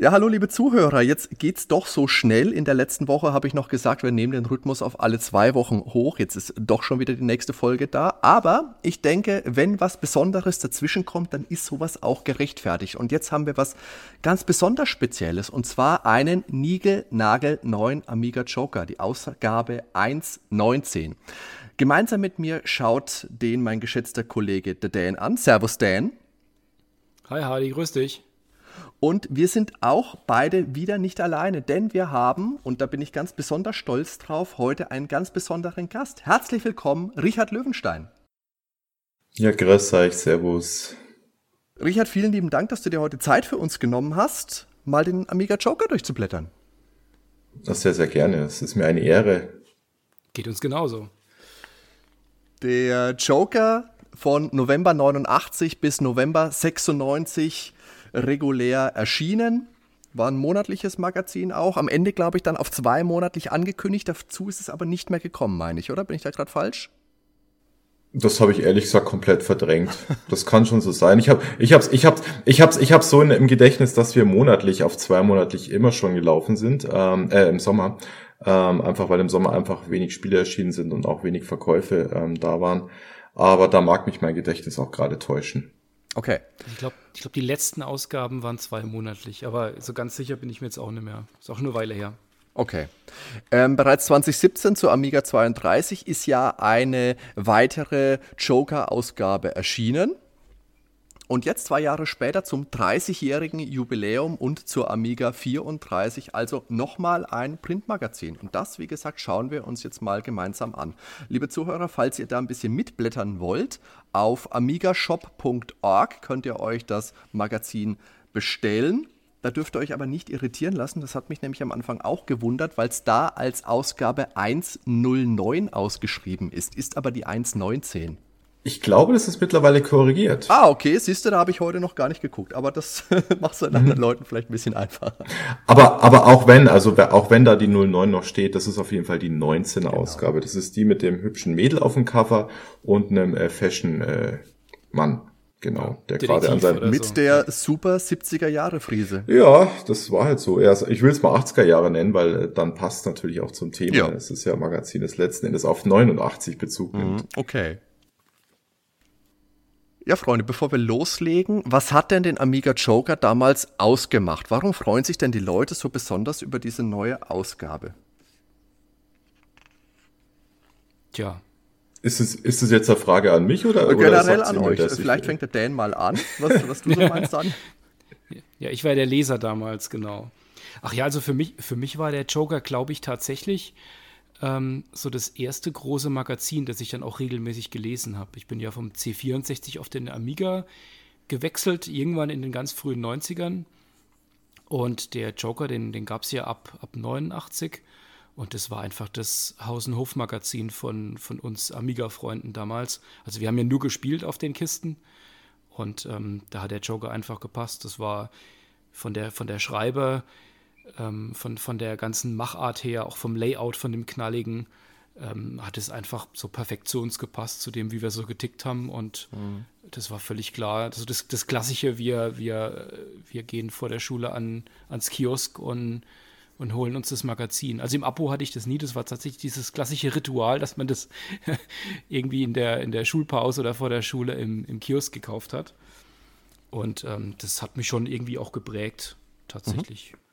Ja, hallo liebe Zuhörer, jetzt geht's doch so schnell. In der letzten Woche habe ich noch gesagt, wir nehmen den Rhythmus auf alle zwei Wochen hoch. Jetzt ist doch schon wieder die nächste Folge da. Aber ich denke, wenn was Besonderes dazwischen kommt, dann ist sowas auch gerechtfertigt. Und jetzt haben wir was ganz besonders Spezielles. Und zwar einen Nigel-Nagel 9 Amiga Joker, die Ausgabe 1.19. Gemeinsam mit mir schaut den mein geschätzter Kollege der Dan an. Servus Dan. Hi Hardy, grüß dich. Und wir sind auch beide wieder nicht alleine, denn wir haben, und da bin ich ganz besonders stolz drauf, heute einen ganz besonderen Gast. Herzlich willkommen, Richard Löwenstein. Ja, grüß euch, servus. Richard, vielen lieben Dank, dass du dir heute Zeit für uns genommen hast, mal den Amiga Joker durchzublättern. Das sehr, sehr gerne. Es ist mir eine Ehre. Geht uns genauso. Der Joker von November 89 bis November 96 regulär erschienen. War ein monatliches Magazin auch. Am Ende, glaube ich, dann auf zwei monatlich angekündigt. Dazu ist es aber nicht mehr gekommen, meine ich, oder? Bin ich da gerade falsch? Das habe ich ehrlich gesagt komplett verdrängt. Das kann schon so sein. Ich habe ich hab's, ich hab's, ich hab's, ich hab's so in, im Gedächtnis, dass wir monatlich auf zweimonatlich immer schon gelaufen sind, ähm, äh, im Sommer. Ähm, einfach weil im Sommer einfach wenig Spiele erschienen sind und auch wenig Verkäufe ähm, da waren. Aber da mag mich mein Gedächtnis auch gerade täuschen. Okay. Ich glaube, ich glaub, die letzten Ausgaben waren zweimonatlich, aber so ganz sicher bin ich mir jetzt auch nicht mehr. Ist auch eine Weile her. Okay. Ähm, bereits 2017 zur Amiga 32 ist ja eine weitere Joker-Ausgabe erschienen. Und jetzt zwei Jahre später zum 30-jährigen Jubiläum und zur Amiga 34, also nochmal ein Printmagazin. Und das, wie gesagt, schauen wir uns jetzt mal gemeinsam an. Liebe Zuhörer, falls ihr da ein bisschen mitblättern wollt, auf amigashop.org könnt ihr euch das Magazin bestellen. Da dürft ihr euch aber nicht irritieren lassen. Das hat mich nämlich am Anfang auch gewundert, weil es da als Ausgabe 109 ausgeschrieben ist, ist aber die 119. Ich glaube, das ist mittlerweile korrigiert. Ah, okay, siehst du, da habe ich heute noch gar nicht geguckt. Aber das macht es anderen mhm. Leuten vielleicht ein bisschen einfacher. Aber, aber auch wenn, also auch wenn da die 09 noch steht, das ist auf jeden Fall die 19 genau. Ausgabe. Das ist die mit dem hübschen Mädel auf dem Cover und einem äh, Fashion-Mann. Äh, genau, der gerade an seinem. Mit so. der super 70er Jahre Friese. Ja, das war halt so. Ich will es mal 80er Jahre nennen, weil äh, dann passt natürlich auch zum Thema. Ja. Es ist ja Magazin des letzten Endes auf 89 Bezug nimmt. Mhm, okay. Ja, Freunde, bevor wir loslegen, was hat denn den Amiga Joker damals ausgemacht? Warum freuen sich denn die Leute so besonders über diese neue Ausgabe? Tja. Ist es, ist es jetzt eine Frage an mich oder, generell oder an euch? Vielleicht fängt der Dan mal an, was, was du so meinst dann. Ja, ich war der Leser damals, genau. Ach ja, also für mich, für mich war der Joker, glaube ich, tatsächlich ähm, so das erste große Magazin, das ich dann auch regelmäßig gelesen habe. Ich bin ja vom C64 auf den Amiga gewechselt, irgendwann in den ganz frühen 90ern. Und der Joker, den, den gab es ja ab, ab 89. Und das war einfach das Haus- und Hof-Magazin von, von uns Amiga-Freunden damals. Also wir haben ja nur gespielt auf den Kisten. Und ähm, da hat der Joker einfach gepasst. Das war von der, von der Schreiber ähm, von, von der ganzen Machart her, auch vom Layout, von dem Knalligen, ähm, hat es einfach so perfekt zu uns gepasst, zu dem, wie wir so getickt haben. Und mhm. das war völlig klar. Also das, das Klassische, wir, wir, wir gehen vor der Schule an, ans Kiosk und, und holen uns das Magazin. Also im Abo hatte ich das nie. Das war tatsächlich dieses klassische Ritual, dass man das irgendwie in der, in der Schulpause oder vor der Schule im, im Kiosk gekauft hat. Und ähm, das hat mich schon irgendwie auch geprägt, tatsächlich. Mhm.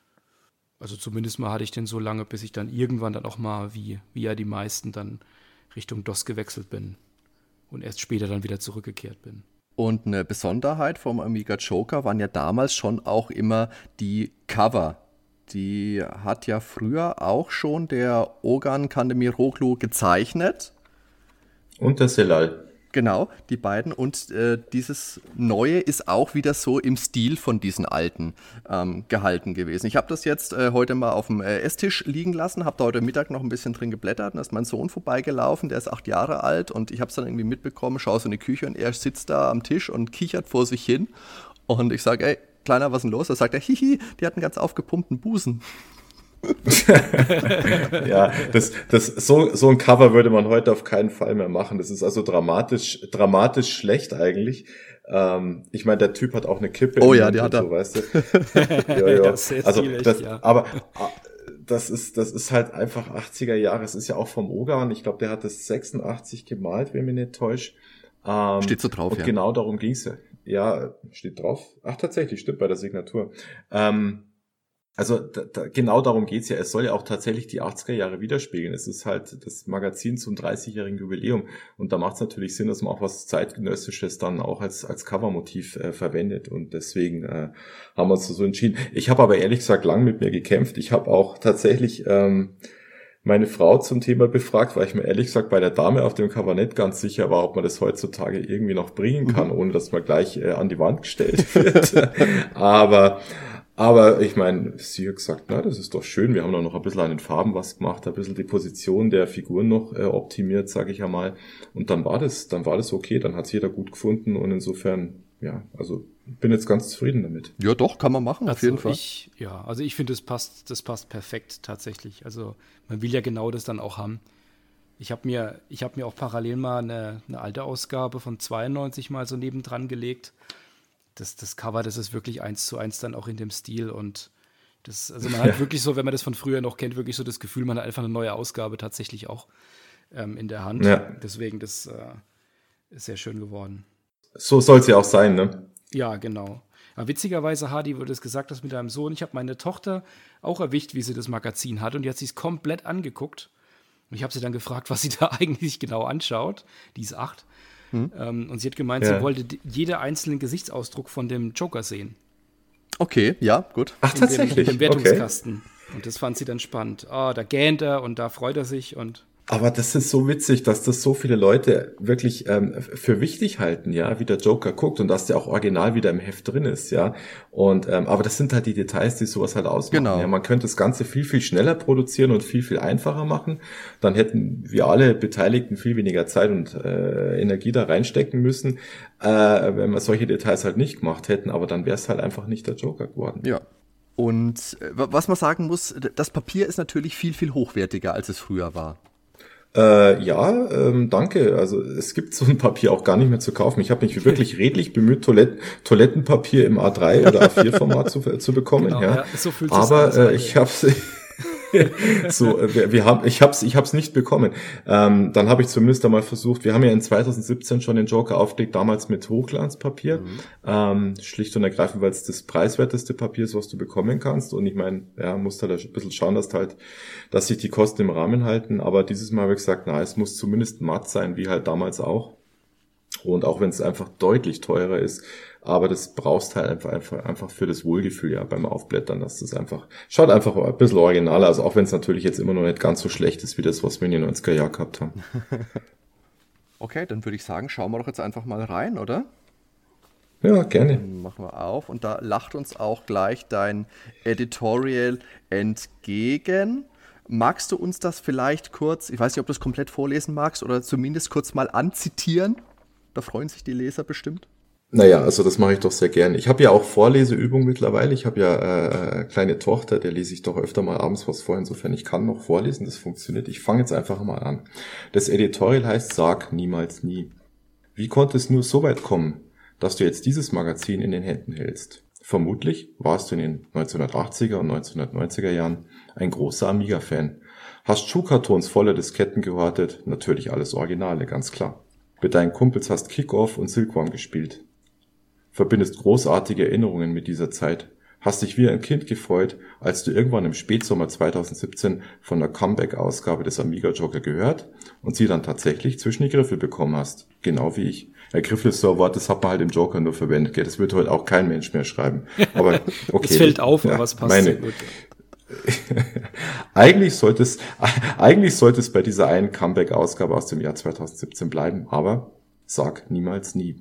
Also zumindest mal hatte ich den so lange, bis ich dann irgendwann dann auch mal, wie, wie ja die meisten, dann Richtung DOS gewechselt bin und erst später dann wieder zurückgekehrt bin. Und eine Besonderheit vom Amiga Joker waren ja damals schon auch immer die Cover. Die hat ja früher auch schon der Ogan Kandemiroglu gezeichnet. Und der Selal. Genau, die beiden. Und äh, dieses Neue ist auch wieder so im Stil von diesen alten ähm, gehalten gewesen. Ich habe das jetzt äh, heute mal auf dem äh, Esstisch liegen lassen, habe da heute Mittag noch ein bisschen drin geblättert. Und da ist mein Sohn vorbeigelaufen, der ist acht Jahre alt. Und ich habe es dann irgendwie mitbekommen, schaue so in die Küche und er sitzt da am Tisch und kichert vor sich hin. Und ich sage, ey, Kleiner, was ist denn los? Da sagt er, hihi, die hatten ganz aufgepumpten Busen. ja, das, das, so, so ein Cover würde man heute auf keinen Fall mehr machen. Das ist also dramatisch, dramatisch schlecht eigentlich. Ähm, ich meine, der Typ hat auch eine Kippe. Oh ja, die hat er. So, weißt du? ja, ja. also, das, ja. aber ah, das ist, das ist halt einfach 80er Jahre. Es ist ja auch vom Ogan. Ich glaube, der hat das 86 gemalt, wenn mich nicht täuscht. Ähm, Steht so drauf, und ja. genau darum ging's ja. Ja, steht drauf. Ach, tatsächlich, stimmt bei der Signatur. Ähm, also da, da, genau darum geht's ja. Es soll ja auch tatsächlich die 80er Jahre widerspiegeln. Es ist halt das Magazin zum 30-jährigen Jubiläum. Und da macht es natürlich Sinn, dass man auch was Zeitgenössisches dann auch als, als Covermotiv äh, verwendet. Und deswegen äh, haben wir uns so entschieden. Ich habe aber ehrlich gesagt lang mit mir gekämpft. Ich habe auch tatsächlich ähm, meine Frau zum Thema befragt, weil ich mir ehrlich gesagt bei der Dame auf dem Cover nicht ganz sicher war, ob man das heutzutage irgendwie noch bringen kann, mhm. ohne dass man gleich äh, an die Wand gestellt wird. aber aber ich meine, sie hat gesagt, na, das ist doch schön. Wir haben da noch ein bisschen an den Farben was gemacht, ein bisschen die Position der Figuren noch äh, optimiert, sage ich einmal. Und dann war das, dann war das okay, dann hat es jeder gut gefunden und insofern, ja, also bin jetzt ganz zufrieden damit. Ja, doch, kann man machen, also auf jeden Fall. Ich, ja, also ich finde, das passt, das passt perfekt tatsächlich. Also man will ja genau das dann auch haben. Ich habe mir, ich habe mir auch parallel mal eine, eine alte Ausgabe von 92 mal so nebendran gelegt das, das Cover, das ist wirklich eins zu eins dann auch in dem Stil und das, also man hat ja. wirklich so, wenn man das von früher noch kennt, wirklich so das Gefühl, man hat einfach eine neue Ausgabe tatsächlich auch ähm, in der Hand. Ja. Deswegen, das äh, ist sehr schön geworden. So soll es ja auch sein, ne? Ja, genau. Aber witzigerweise, Hardy, wurde es gesagt, dass mit deinem Sohn, ich habe meine Tochter auch erwischt, wie sie das Magazin hat und die hat sich komplett angeguckt. Und ich habe sie dann gefragt, was sie da eigentlich genau anschaut. Die ist acht. Hm. Ähm, und sie hat gemeint, ja. sie wollte jeden einzelnen Gesichtsausdruck von dem Joker sehen. Okay, ja, gut. Ach, in tatsächlich. Dem, in dem Wertungskasten. Okay. Und das fand sie dann spannend. Ah, oh, da gähnt er und da freut er sich und. Aber das ist so witzig, dass das so viele Leute wirklich ähm, für wichtig halten, ja, wie der Joker guckt und dass der auch original wieder im Heft drin ist, ja. Und ähm, aber das sind halt die Details, die sowas halt ausmachen. Genau. Ja, man könnte das Ganze viel viel schneller produzieren und viel viel einfacher machen. Dann hätten wir alle Beteiligten viel weniger Zeit und äh, Energie da reinstecken müssen, äh, wenn wir solche Details halt nicht gemacht hätten. Aber dann wäre es halt einfach nicht der Joker geworden. Ja. Und äh, was man sagen muss, das Papier ist natürlich viel, viel hochwertiger, als es früher war. Äh, ja, ähm, danke. Also es gibt so ein Papier auch gar nicht mehr zu kaufen. Ich habe mich wirklich redlich bemüht, Toilett Toilettenpapier im A3 oder A4-Format zu, zu bekommen. Genau, ja. ja so Aber äh, ich habe so, äh, wir, wir haben, ich habe es ich hab's nicht bekommen. Ähm, dann habe ich zumindest einmal versucht, wir haben ja in 2017 schon den Joker aufgelegt, damals mit Hochglanzpapier. Mhm. Ähm, schlicht und ergreifend, weil es das preiswerteste Papier ist, was du bekommen kannst. Und ich meine, ja, musst halt ein bisschen schauen, dass halt, dass sich die Kosten im Rahmen halten. Aber dieses Mal habe ich gesagt, na, es muss zumindest matt sein, wie halt damals auch. Und auch wenn es einfach deutlich teurer ist, aber das brauchst halt einfach, einfach, einfach für das Wohlgefühl ja beim Aufblättern, dass das einfach, schaut einfach ein bisschen originaler, also auch wenn es natürlich jetzt immer noch nicht ganz so schlecht ist, wie das, was wir in den 90er Jahren gehabt haben. okay, dann würde ich sagen, schauen wir doch jetzt einfach mal rein, oder? Ja, gerne. Dann machen wir auf und da lacht uns auch gleich dein Editorial entgegen. Magst du uns das vielleicht kurz, ich weiß nicht, ob du es komplett vorlesen magst oder zumindest kurz mal anzitieren? Da freuen sich die Leser bestimmt. Naja, also das mache ich doch sehr gerne. Ich habe ja auch Vorleseübungen mittlerweile. Ich habe ja äh, äh, kleine Tochter, der lese ich doch öfter mal abends was vor. Insofern ich kann noch vorlesen, das funktioniert. Ich fange jetzt einfach mal an. Das Editorial heißt Sag niemals nie. Wie konnte es nur so weit kommen, dass du jetzt dieses Magazin in den Händen hältst? Vermutlich warst du in den 1980er und 1990er Jahren ein großer Amiga-Fan. Hast Schuhkartons voller Disketten gehortet, natürlich alles Originale, ganz klar. Mit deinen Kumpels hast Kickoff und Silkworm gespielt verbindest großartige Erinnerungen mit dieser Zeit, hast dich wie ein Kind gefreut, als du irgendwann im Spätsommer 2017 von der Comeback-Ausgabe des Amiga Joker gehört und sie dann tatsächlich zwischen die Griffe bekommen hast. Genau wie ich. Ja, Griffel ist so ein Wort, das hat man halt im Joker nur verwendet. Gell? Das wird heute auch kein Mensch mehr schreiben. Aber okay. es fällt auf, ja, aber es passt meine, gut. eigentlich sollte es, eigentlich sollte es bei dieser einen Comeback-Ausgabe aus dem Jahr 2017 bleiben, aber Sag niemals nie.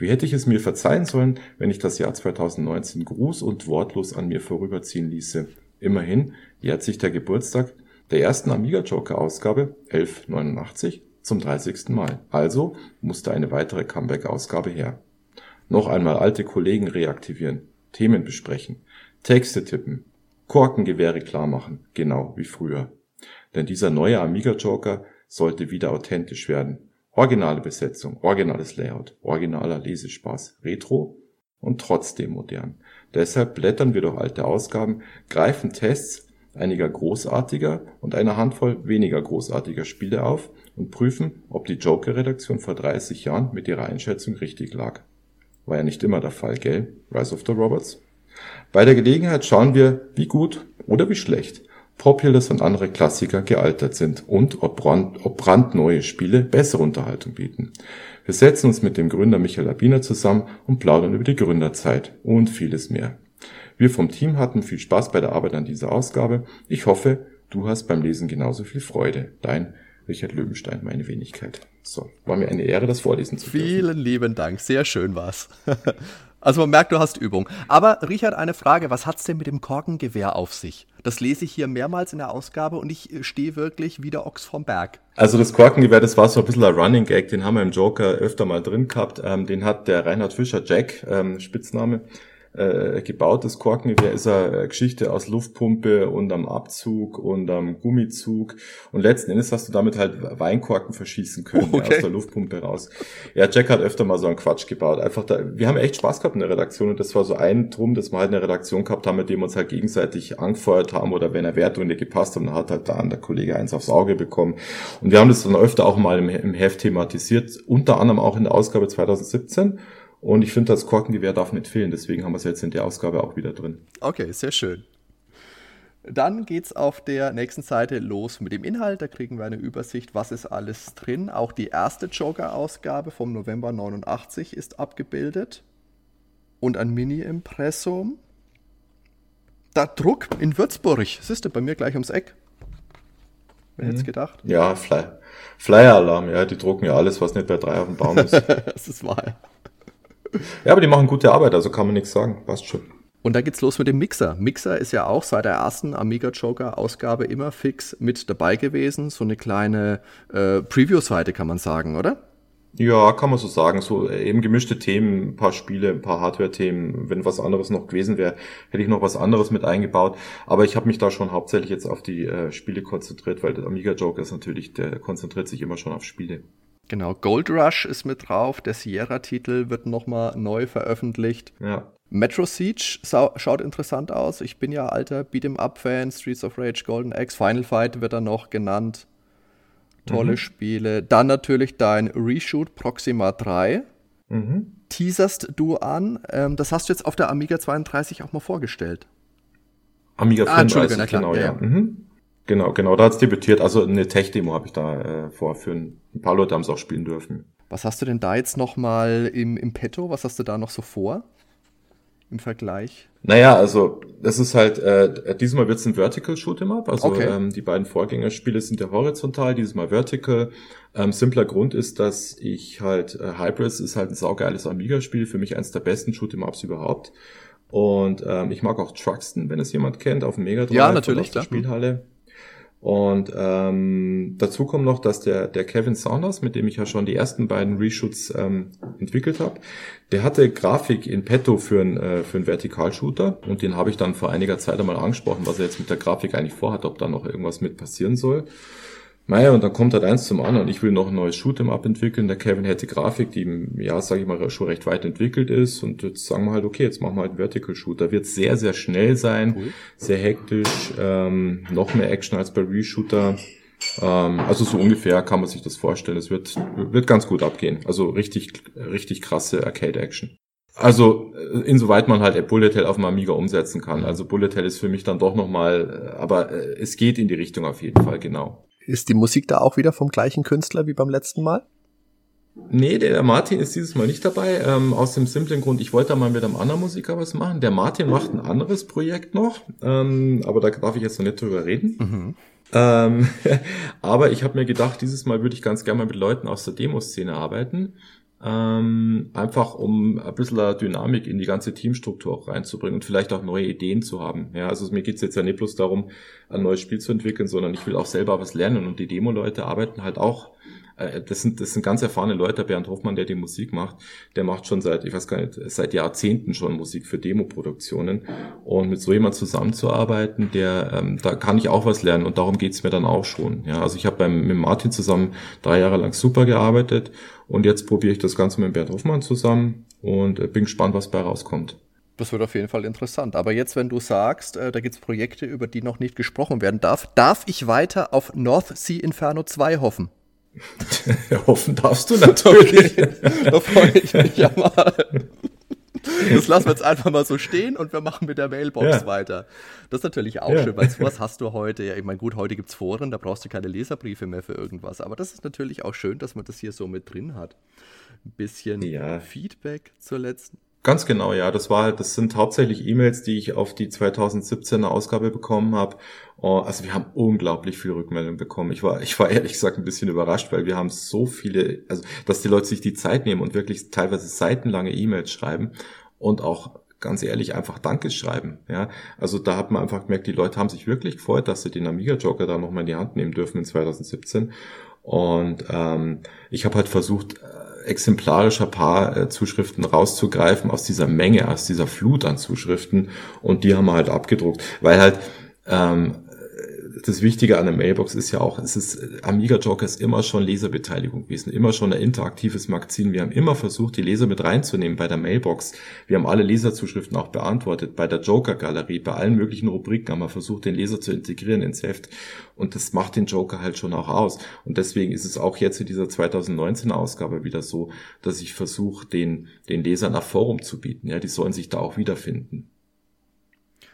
Wie hätte ich es mir verzeihen sollen, wenn ich das Jahr 2019 gruß- und wortlos an mir vorüberziehen ließe? Immerhin jährt sich der Geburtstag der ersten Amiga Joker Ausgabe 1189 zum 30. Mal. Also musste eine weitere Comeback-Ausgabe her. Noch einmal alte Kollegen reaktivieren, Themen besprechen, Texte tippen, Korkengewehre klarmachen, genau wie früher. Denn dieser neue Amiga Joker sollte wieder authentisch werden. Originale Besetzung, originales Layout, originaler Lesespaß, Retro und trotzdem modern. Deshalb blättern wir durch alte Ausgaben, greifen Tests einiger großartiger und einer Handvoll weniger großartiger Spiele auf und prüfen, ob die Joker-Redaktion vor 30 Jahren mit ihrer Einschätzung richtig lag. War ja nicht immer der Fall, gell? Rise of the Robots. Bei der Gelegenheit schauen wir, wie gut oder wie schlecht Populous und andere Klassiker gealtert sind und ob, brand, ob brandneue Spiele bessere Unterhaltung bieten. Wir setzen uns mit dem Gründer Michael Labiner zusammen und plaudern über die Gründerzeit und vieles mehr. Wir vom Team hatten viel Spaß bei der Arbeit an dieser Ausgabe. Ich hoffe, du hast beim Lesen genauso viel Freude. Dein Richard Löwenstein, meine Wenigkeit. So, war mir eine Ehre, das vorlesen zu dürfen. Vielen lieben Dank, sehr schön war's. Also man merkt, du hast Übung. Aber Richard, eine Frage, was hat's denn mit dem Korkengewehr auf sich? Das lese ich hier mehrmals in der Ausgabe und ich äh, stehe wirklich wie der Ochs vom Berg. Also das Korkengewehr, das war so ein bisschen ein Running Gag, den haben wir im Joker öfter mal drin gehabt. Ähm, den hat der Reinhard Fischer Jack, ähm, Spitzname, äh, gebautes Korkengewehr ist eine Geschichte aus Luftpumpe und am Abzug und am Gummizug. Und letzten Endes hast du damit halt Weinkorken verschießen können okay. aus der Luftpumpe raus. Ja, Jack hat öfter mal so einen Quatsch gebaut. Einfach da, wir haben echt Spaß gehabt in der Redaktion und das war so ein Drum, dass wir halt eine Redaktion gehabt haben, mit dem wir uns halt gegenseitig angefeuert haben oder wenn er Wertung gepasst hat, dann hat halt da der Kollege eins aufs Auge bekommen. Und wir haben das dann öfter auch mal im, im Heft thematisiert, unter anderem auch in der Ausgabe 2017. Und ich finde, das Korkengewehr darf nicht fehlen, deswegen haben wir es jetzt in der Ausgabe auch wieder drin. Okay, sehr schön. Dann geht es auf der nächsten Seite los mit dem Inhalt. Da kriegen wir eine Übersicht, was ist alles drin. Auch die erste Joker-Ausgabe vom November 89 ist abgebildet. Und ein Mini-Impressum. Da Druck in Würzburg. Siehst du, bei mir gleich ums Eck. Wer mhm. hätte es gedacht? Ja, Fly Flyer-Alarm. Ja, die drucken ja alles, was nicht bei drei auf dem Baum ist. das ist wahr. Ja, aber die machen gute Arbeit, also kann man nichts sagen. Passt schon. Und dann geht's los mit dem Mixer. Mixer ist ja auch seit der ersten Amiga Joker Ausgabe immer fix mit dabei gewesen. So eine kleine äh, Preview-Seite kann man sagen, oder? Ja, kann man so sagen. So äh, eben gemischte Themen, ein paar Spiele, ein paar Hardware-Themen. Wenn was anderes noch gewesen wäre, hätte ich noch was anderes mit eingebaut. Aber ich habe mich da schon hauptsächlich jetzt auf die äh, Spiele konzentriert, weil der Amiga Joker ist natürlich, der konzentriert sich immer schon auf Spiele. Genau, Gold Rush ist mit drauf, der Sierra-Titel wird nochmal neu veröffentlicht. Ja. Metro Siege schaut interessant aus. Ich bin ja alter Beat'em-Up-Fan, Streets of Rage, Golden Axe, Final Fight wird da noch genannt. Tolle mhm. Spiele. Dann natürlich dein Reshoot Proxima 3. Mhm. Teaserst du an. Ähm, das hast du jetzt auf der Amiga 32 auch mal vorgestellt. Amiga 34, ah, genau, ja. ja. Mhm. Genau, genau, da hat's debütiert. Also eine Tech-Demo habe ich da äh, vorführen. Ein paar Leute haben es auch spielen dürfen. Was hast du denn da jetzt nochmal im, im Petto? Was hast du da noch so vor? Im Vergleich? Naja, also das ist halt, äh, diesmal wird's ein Vertical Shoot'em Up. Also okay. ähm, die beiden Vorgängerspiele sind ja horizontal, dieses Mal Vertical. Ähm, simpler Grund ist, dass ich halt, äh, Hybrids ist halt ein saugeiles Amiga-Spiel, für mich eins der besten Shoot'em Ups überhaupt. Und ähm, ich mag auch Truxton, wenn es jemand kennt, auf dem Mega Drive. Ja, natürlich, auf der Spielhalle. Und ähm, dazu kommt noch, dass der, der Kevin Saunders, mit dem ich ja schon die ersten beiden Reshoots ähm, entwickelt habe, der hatte Grafik in petto für einen äh, für einen Vertikalshooter und den habe ich dann vor einiger Zeit einmal angesprochen, was er jetzt mit der Grafik eigentlich vorhat, ob da noch irgendwas mit passieren soll. Naja, und dann kommt halt eins zum anderen. Ich will noch ein neues Shoot'em Up entwickeln. Der Kevin hätte Grafik, die im Jahr, sage ich mal, schon recht weit entwickelt ist. Und jetzt sagen wir halt, okay, jetzt machen wir halt einen Vertical Shooter. Wird sehr, sehr schnell sein, cool. sehr hektisch, ähm, noch mehr Action als bei Reshooter. Ähm, also so ungefähr kann man sich das vorstellen. Es wird, wird ganz gut abgehen. Also richtig, richtig krasse Arcade-Action. Also äh, insoweit man halt Bullet Hell auf dem Amiga umsetzen kann. Also Bullet Hell ist für mich dann doch nochmal, äh, aber äh, es geht in die Richtung auf jeden Fall, genau. Ist die Musik da auch wieder vom gleichen Künstler wie beim letzten Mal? Nee, der Martin ist dieses Mal nicht dabei. Ähm, aus dem simplen Grund, ich wollte da mal mit einem anderen Musiker was machen. Der Martin macht ein anderes Projekt noch, ähm, aber da darf ich jetzt noch nicht drüber reden. Mhm. Ähm, aber ich habe mir gedacht, dieses Mal würde ich ganz gerne mal mit Leuten aus der Demoszene arbeiten. Ähm, einfach um ein bisschen Dynamik in die ganze Teamstruktur auch reinzubringen und vielleicht auch neue Ideen zu haben. Ja, also mir geht's jetzt ja nicht bloß darum, ein neues Spiel zu entwickeln, sondern ich will auch selber was lernen und die Demo-Leute arbeiten halt auch äh, das sind, das sind ganz erfahrene Leute. Bernd Hoffmann, der die Musik macht, der macht schon seit, ich weiß gar nicht, seit Jahrzehnten schon Musik für Demoproduktionen. Und mit so jemand zusammenzuarbeiten, der, ähm, da kann ich auch was lernen und darum geht's mir dann auch schon. Ja, also ich habe beim mit Martin zusammen drei Jahre lang super gearbeitet und jetzt probiere ich das Ganze mit Bernd Hoffmann zusammen und äh, bin gespannt, was bei rauskommt. Das wird auf jeden Fall interessant. Aber jetzt, wenn du sagst, äh, da gibt es Projekte, über die noch nicht gesprochen werden darf, darf ich weiter auf North Sea Inferno 2 hoffen? Hoffen darfst du natürlich. da freue ich mich ja mal. Das lassen wir jetzt einfach mal so stehen und wir machen mit der Mailbox ja. weiter. Das ist natürlich auch ja. schön, weil sowas hast du heute. Ja, ich meine, gut, heute gibt es Foren, da brauchst du keine Leserbriefe mehr für irgendwas. Aber das ist natürlich auch schön, dass man das hier so mit drin hat. Ein bisschen ja. Feedback zur letzten Ganz genau, ja. Das war halt, das sind hauptsächlich E-Mails, die ich auf die 2017er Ausgabe bekommen habe. Oh, also wir haben unglaublich viel Rückmeldung bekommen. Ich war, ich war ehrlich gesagt ein bisschen überrascht, weil wir haben so viele, also dass die Leute sich die Zeit nehmen und wirklich teilweise seitenlange E-Mails schreiben und auch ganz ehrlich einfach Danke schreiben. Ja, also da hat man einfach gemerkt, die Leute haben sich wirklich gefreut, dass sie den Amiga Joker da nochmal in die Hand nehmen dürfen in 2017. Und ähm, ich habe halt versucht, exemplarischer paar äh, Zuschriften rauszugreifen aus dieser Menge, aus dieser Flut an Zuschriften. Und die haben wir halt abgedruckt, weil halt ähm, das Wichtige an der Mailbox ist ja auch, es ist Amiga Joker ist immer schon Leserbeteiligung gewesen, immer schon ein interaktives Magazin. Wir haben immer versucht, die Leser mit reinzunehmen bei der Mailbox. Wir haben alle Leserzuschriften auch beantwortet. Bei der Joker Galerie, bei allen möglichen Rubriken haben wir versucht, den Leser zu integrieren ins Heft. Und das macht den Joker halt schon auch aus. Und deswegen ist es auch jetzt in dieser 2019 Ausgabe wieder so, dass ich versuche, den, den Lesern nach Forum zu bieten. Ja, die sollen sich da auch wiederfinden.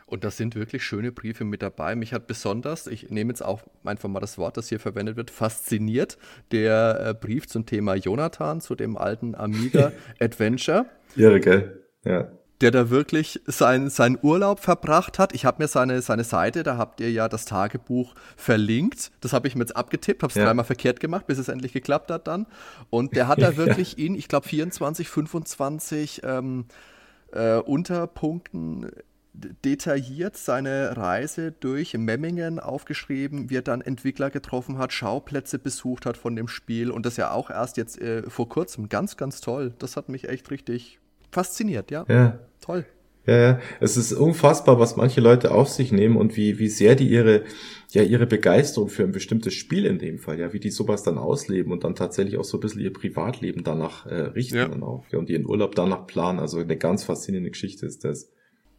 Und da sind wirklich schöne Briefe mit dabei. Mich hat besonders, ich nehme jetzt auch einfach mal das Wort, das hier verwendet wird, fasziniert der äh, Brief zum Thema Jonathan, zu dem alten Amiga Adventure. Irre, gell? Ja der da wirklich sein, seinen Urlaub verbracht hat. Ich habe mir seine, seine Seite, da habt ihr ja das Tagebuch verlinkt. Das habe ich mir jetzt abgetippt, habe es ja. dreimal verkehrt gemacht, bis es endlich geklappt hat dann. Und der hat da wirklich ja. in, ich glaube, 24, 25 ähm, äh, Unterpunkten detailliert seine Reise durch Memmingen aufgeschrieben, wie er dann Entwickler getroffen hat, Schauplätze besucht hat von dem Spiel und das ja auch erst jetzt äh, vor kurzem. Ganz, ganz toll. Das hat mich echt richtig fasziniert, ja. Ja. Toll. Ja, ja, es ist unfassbar, was manche Leute auf sich nehmen und wie, wie sehr die ihre, ja, ihre Begeisterung für ein bestimmtes Spiel in dem Fall, ja, wie die sowas dann ausleben und dann tatsächlich auch so ein bisschen ihr Privatleben danach äh, richten ja. dann auch, ja, und ihren Urlaub danach planen. Also eine ganz faszinierende Geschichte ist das.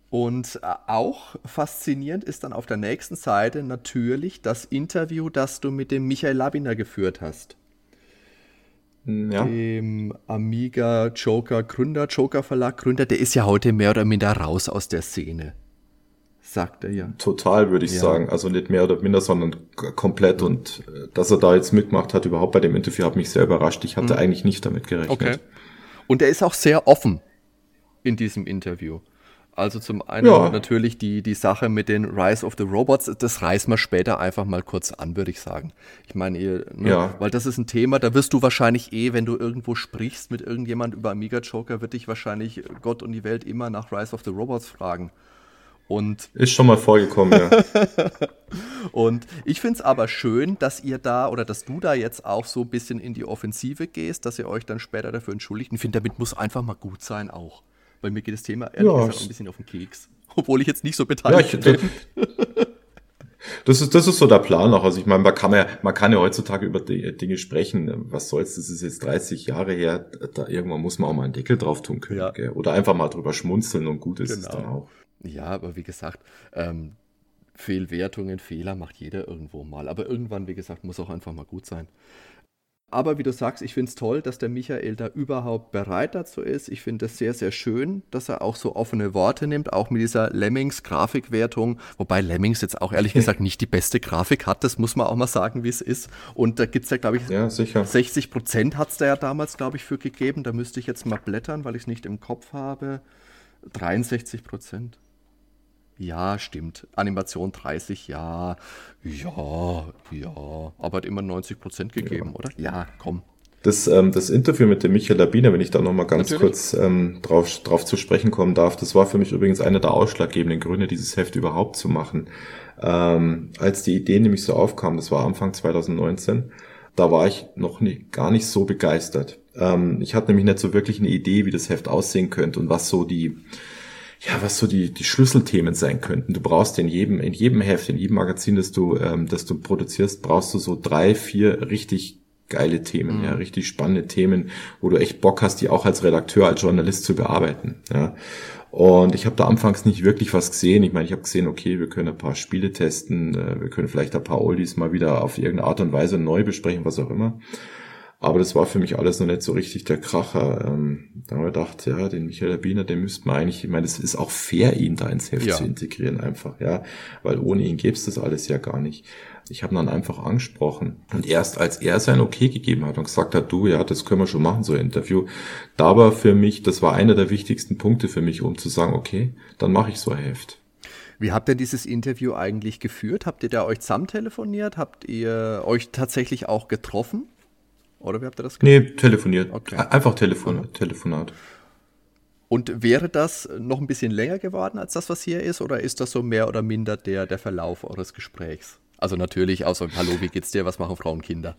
Und äh, auch faszinierend ist dann auf der nächsten Seite natürlich das Interview, das du mit dem Michael Labiner geführt hast. Hm, ja. Dem Amiga Joker Gründer, Joker Verlag Gründer, der ist ja heute mehr oder minder raus aus der Szene. Sagt er ja. Total, würde ich ja. sagen. Also nicht mehr oder minder, sondern komplett. Und äh, dass er da jetzt mitgemacht hat, überhaupt bei dem Interview, hat mich sehr überrascht. Ich hatte mhm. eigentlich nicht damit gerechnet. Okay. Und er ist auch sehr offen in diesem Interview. Also zum einen ja. natürlich die, die Sache mit den Rise of the Robots, das reißen wir später einfach mal kurz an, würde ich sagen. Ich meine, ihr, ne, ja. weil das ist ein Thema, da wirst du wahrscheinlich eh, wenn du irgendwo sprichst mit irgendjemand über Amiga Joker, wird dich wahrscheinlich Gott und die Welt immer nach Rise of the Robots fragen. Und ist schon mal vorgekommen, ja. und ich finde es aber schön, dass ihr da oder dass du da jetzt auch so ein bisschen in die Offensive gehst, dass ihr euch dann später dafür entschuldigt. Ich finde, damit muss einfach mal gut sein auch. Weil mir geht das Thema ehrlich ja, gesagt ein bisschen auf den Keks. Obwohl ich jetzt nicht so beteiligt ja, bin. Das ist, das ist so der Plan auch. Also ich meine, man kann ja, man kann ja heutzutage über die Dinge sprechen. Was soll's, das ist jetzt 30 Jahre her. Da irgendwann muss man auch mal einen Deckel drauf tun können. Ja. Gell? Oder einfach mal drüber schmunzeln und gut ist genau. es dann auch. Ja, aber wie gesagt, ähm, Fehlwertungen, Fehler macht jeder irgendwo mal. Aber irgendwann, wie gesagt, muss auch einfach mal gut sein. Aber wie du sagst, ich finde es toll, dass der Michael da überhaupt bereit dazu ist. Ich finde es sehr, sehr schön, dass er auch so offene Worte nimmt, auch mit dieser Lemmings-Grafikwertung. Wobei Lemmings jetzt auch ehrlich gesagt nicht die beste Grafik hat, das muss man auch mal sagen, wie es ist. Und da gibt es ja, glaube ich, ja, 60 Prozent hat es da ja damals, glaube ich, für gegeben. Da müsste ich jetzt mal blättern, weil ich es nicht im Kopf habe. 63 Prozent. Ja, stimmt. Animation 30, ja. Ja, ja. Aber hat immer 90 Prozent gegeben, ja. oder? Ja, komm. Das, ähm, das Interview mit dem Michael Labiner, wenn ich da nochmal ganz Natürlich. kurz ähm, drauf, drauf zu sprechen kommen darf, das war für mich übrigens einer der ausschlaggebenden Gründe, dieses Heft überhaupt zu machen. Ähm, als die Idee nämlich so aufkam, das war Anfang 2019, da war ich noch nie, gar nicht so begeistert. Ähm, ich hatte nämlich nicht so wirklich eine Idee, wie das Heft aussehen könnte und was so die, ja, was so die, die Schlüsselthemen sein könnten. Du brauchst in jedem, in jedem Heft, in jedem Magazin, das du, ähm, das du produzierst, brauchst du so drei, vier richtig geile Themen, mhm. ja, richtig spannende Themen, wo du echt Bock hast, die auch als Redakteur, als Journalist zu bearbeiten. Ja. Und ich habe da anfangs nicht wirklich was gesehen. Ich meine, ich habe gesehen, okay, wir können ein paar Spiele testen, äh, wir können vielleicht ein paar Oldies mal wieder auf irgendeine Art und Weise neu besprechen, was auch immer. Aber das war für mich alles noch nicht so richtig der Kracher. Ähm, da haben wir gedacht, ja, den Michael Biener, den müsste man eigentlich, ich meine, es ist auch fair, ihn da ins Heft ja. zu integrieren einfach, ja, weil ohne ihn gäbe es das alles ja gar nicht. Ich habe ihn dann einfach angesprochen. Und erst als er sein Okay gegeben hat und gesagt hat, du, ja, das können wir schon machen, so ein Interview, da war für mich, das war einer der wichtigsten Punkte für mich, um zu sagen, okay, dann mache ich so ein Heft. Wie habt ihr dieses Interview eigentlich geführt? Habt ihr da euch zusammen telefoniert? Habt ihr euch tatsächlich auch getroffen? Oder wie habt ihr das gemacht? Nee, telefoniert. Okay. Einfach Telefon, mhm. Telefonat. Und wäre das noch ein bisschen länger geworden als das, was hier ist? Oder ist das so mehr oder minder der, der Verlauf eures Gesprächs? Also natürlich, außer Hallo, wie geht's dir? Was machen Frauen und Kinder?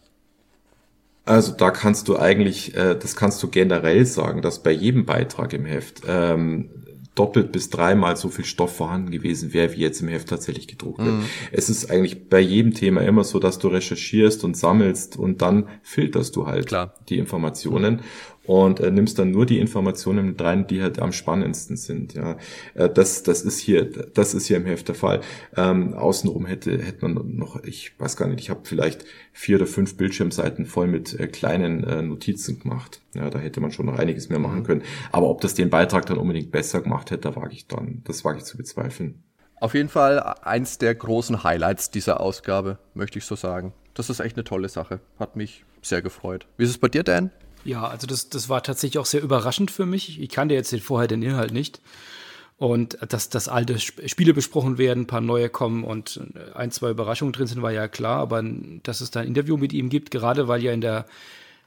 Also da kannst du eigentlich, äh, das kannst du generell sagen, dass bei jedem Beitrag im Heft ähm, doppelt bis dreimal so viel Stoff vorhanden gewesen wäre, wie jetzt im Heft tatsächlich gedruckt wird. Mhm. Es ist eigentlich bei jedem Thema immer so, dass du recherchierst und sammelst und dann filterst du halt Klar. die Informationen. Mhm und äh, nimmst dann nur die Informationen mit rein, die halt am spannendsten sind. Ja, äh, das das ist hier das ist hier im Heft der Fall. Ähm, außenrum hätte hätte man noch, ich weiß gar nicht, ich habe vielleicht vier oder fünf Bildschirmseiten voll mit äh, kleinen äh, Notizen gemacht. Ja, da hätte man schon noch einiges mehr machen mhm. können. Aber ob das den Beitrag dann unbedingt besser gemacht hätte, da wage ich dann, das wage ich zu bezweifeln. Auf jeden Fall eins der großen Highlights dieser Ausgabe, möchte ich so sagen. Das ist echt eine tolle Sache. Hat mich sehr gefreut. Wie ist es bei dir, Dan? Ja, also das, das war tatsächlich auch sehr überraschend für mich. Ich kannte jetzt vorher den Inhalt nicht. Und dass, dass alte Spiele besprochen werden, ein paar neue kommen und ein, zwei Überraschungen drin sind, war ja klar. Aber dass es da ein Interview mit ihm gibt, gerade weil ja in der,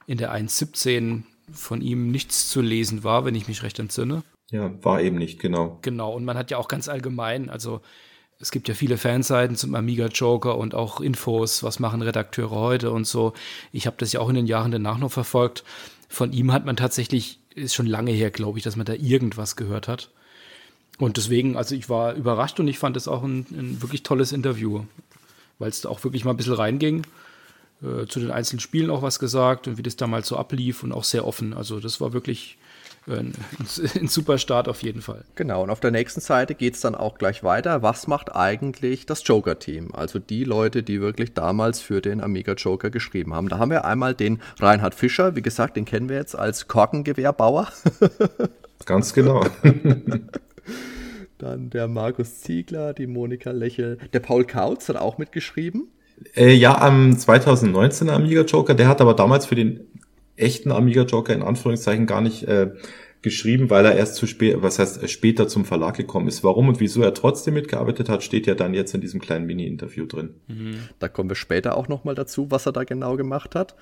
in der 1.17 von ihm nichts zu lesen war, wenn ich mich recht entsinne. Ja, war eben nicht, genau. Genau, und man hat ja auch ganz allgemein, also es gibt ja viele Fanseiten zum Amiga Joker und auch Infos, was machen Redakteure heute und so. Ich habe das ja auch in den Jahren danach noch verfolgt. Von ihm hat man tatsächlich, ist schon lange her, glaube ich, dass man da irgendwas gehört hat. Und deswegen, also ich war überrascht und ich fand es auch ein, ein, wirklich tolles Interview, weil es da auch wirklich mal ein bisschen reinging. Äh, zu den einzelnen Spielen auch was gesagt und wie das damals so ablief und auch sehr offen. Also das war wirklich ein, ein super Start auf jeden Fall. Genau, und auf der nächsten Seite geht es dann auch gleich weiter. Was macht eigentlich das Joker-Team? Also die Leute, die wirklich damals für den Amiga Joker geschrieben haben. Da haben wir einmal den Reinhard Fischer, wie gesagt, den kennen wir jetzt als Korkengewerbauer. Ganz genau. dann der Markus Ziegler, die Monika Lächel, der Paul Kautz hat auch mitgeschrieben. Äh, ja, am 2019 Amiga Joker, der hat aber damals für den echten Amiga Joker in Anführungszeichen gar nicht äh, geschrieben, weil er erst zu spät, was heißt später zum Verlag gekommen ist. Warum und wieso er trotzdem mitgearbeitet hat, steht ja dann jetzt in diesem kleinen Mini-Interview drin. Mhm. Da kommen wir später auch nochmal dazu, was er da genau gemacht hat.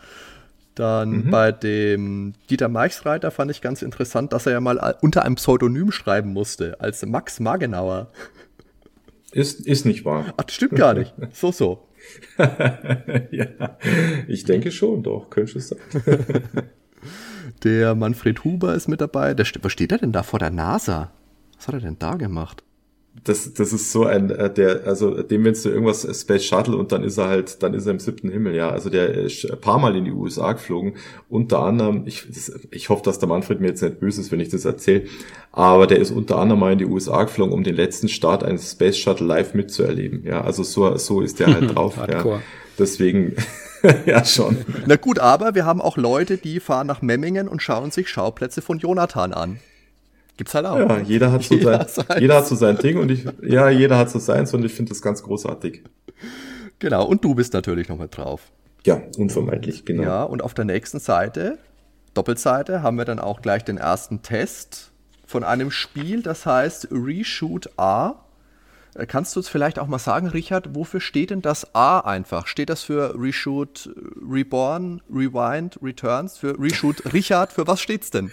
Dann mhm. bei dem Dieter Marchsreiter fand ich ganz interessant, dass er ja mal unter einem Pseudonym schreiben musste, als Max Magenauer. Ist, ist nicht wahr. Ach, stimmt gar nicht. So, so. ja, ich denke schon, doch, könnte es sein. Der Manfred Huber ist mit dabei. Der, was steht er denn da vor der NASA? Was hat er denn da gemacht? Das, das ist so ein, äh, der, also dem wenn du irgendwas äh, Space Shuttle und dann ist er halt, dann ist er im siebten Himmel, ja. Also der ist ein paar Mal in die USA geflogen. Unter anderem, ich, das, ich hoffe, dass der Manfred mir jetzt nicht böse ist, wenn ich das erzähle, aber der ist unter anderem mal in die USA geflogen, um den letzten Start eines Space Shuttle live mitzuerleben. Ja, also so, so ist der halt drauf. ja. Deswegen, ja, schon. Na gut, aber wir haben auch Leute, die fahren nach Memmingen und schauen sich Schauplätze von Jonathan an. Gibt's halt auch. Ja, jeder hat so jeder sein, jeder hat so sein Ding und ich, ja, jeder hat so seins und ich finde das ganz großartig. Genau, und du bist natürlich noch mit drauf. Ja, unvermeidlich, genau. Ja, und auf der nächsten Seite, Doppelseite, haben wir dann auch gleich den ersten Test von einem Spiel, das heißt Reshoot A. Äh, kannst du es vielleicht auch mal sagen, Richard, wofür steht denn das A einfach? Steht das für Reshoot Reborn, Rewind, Returns? Für Reshoot Richard? Für was steht's denn?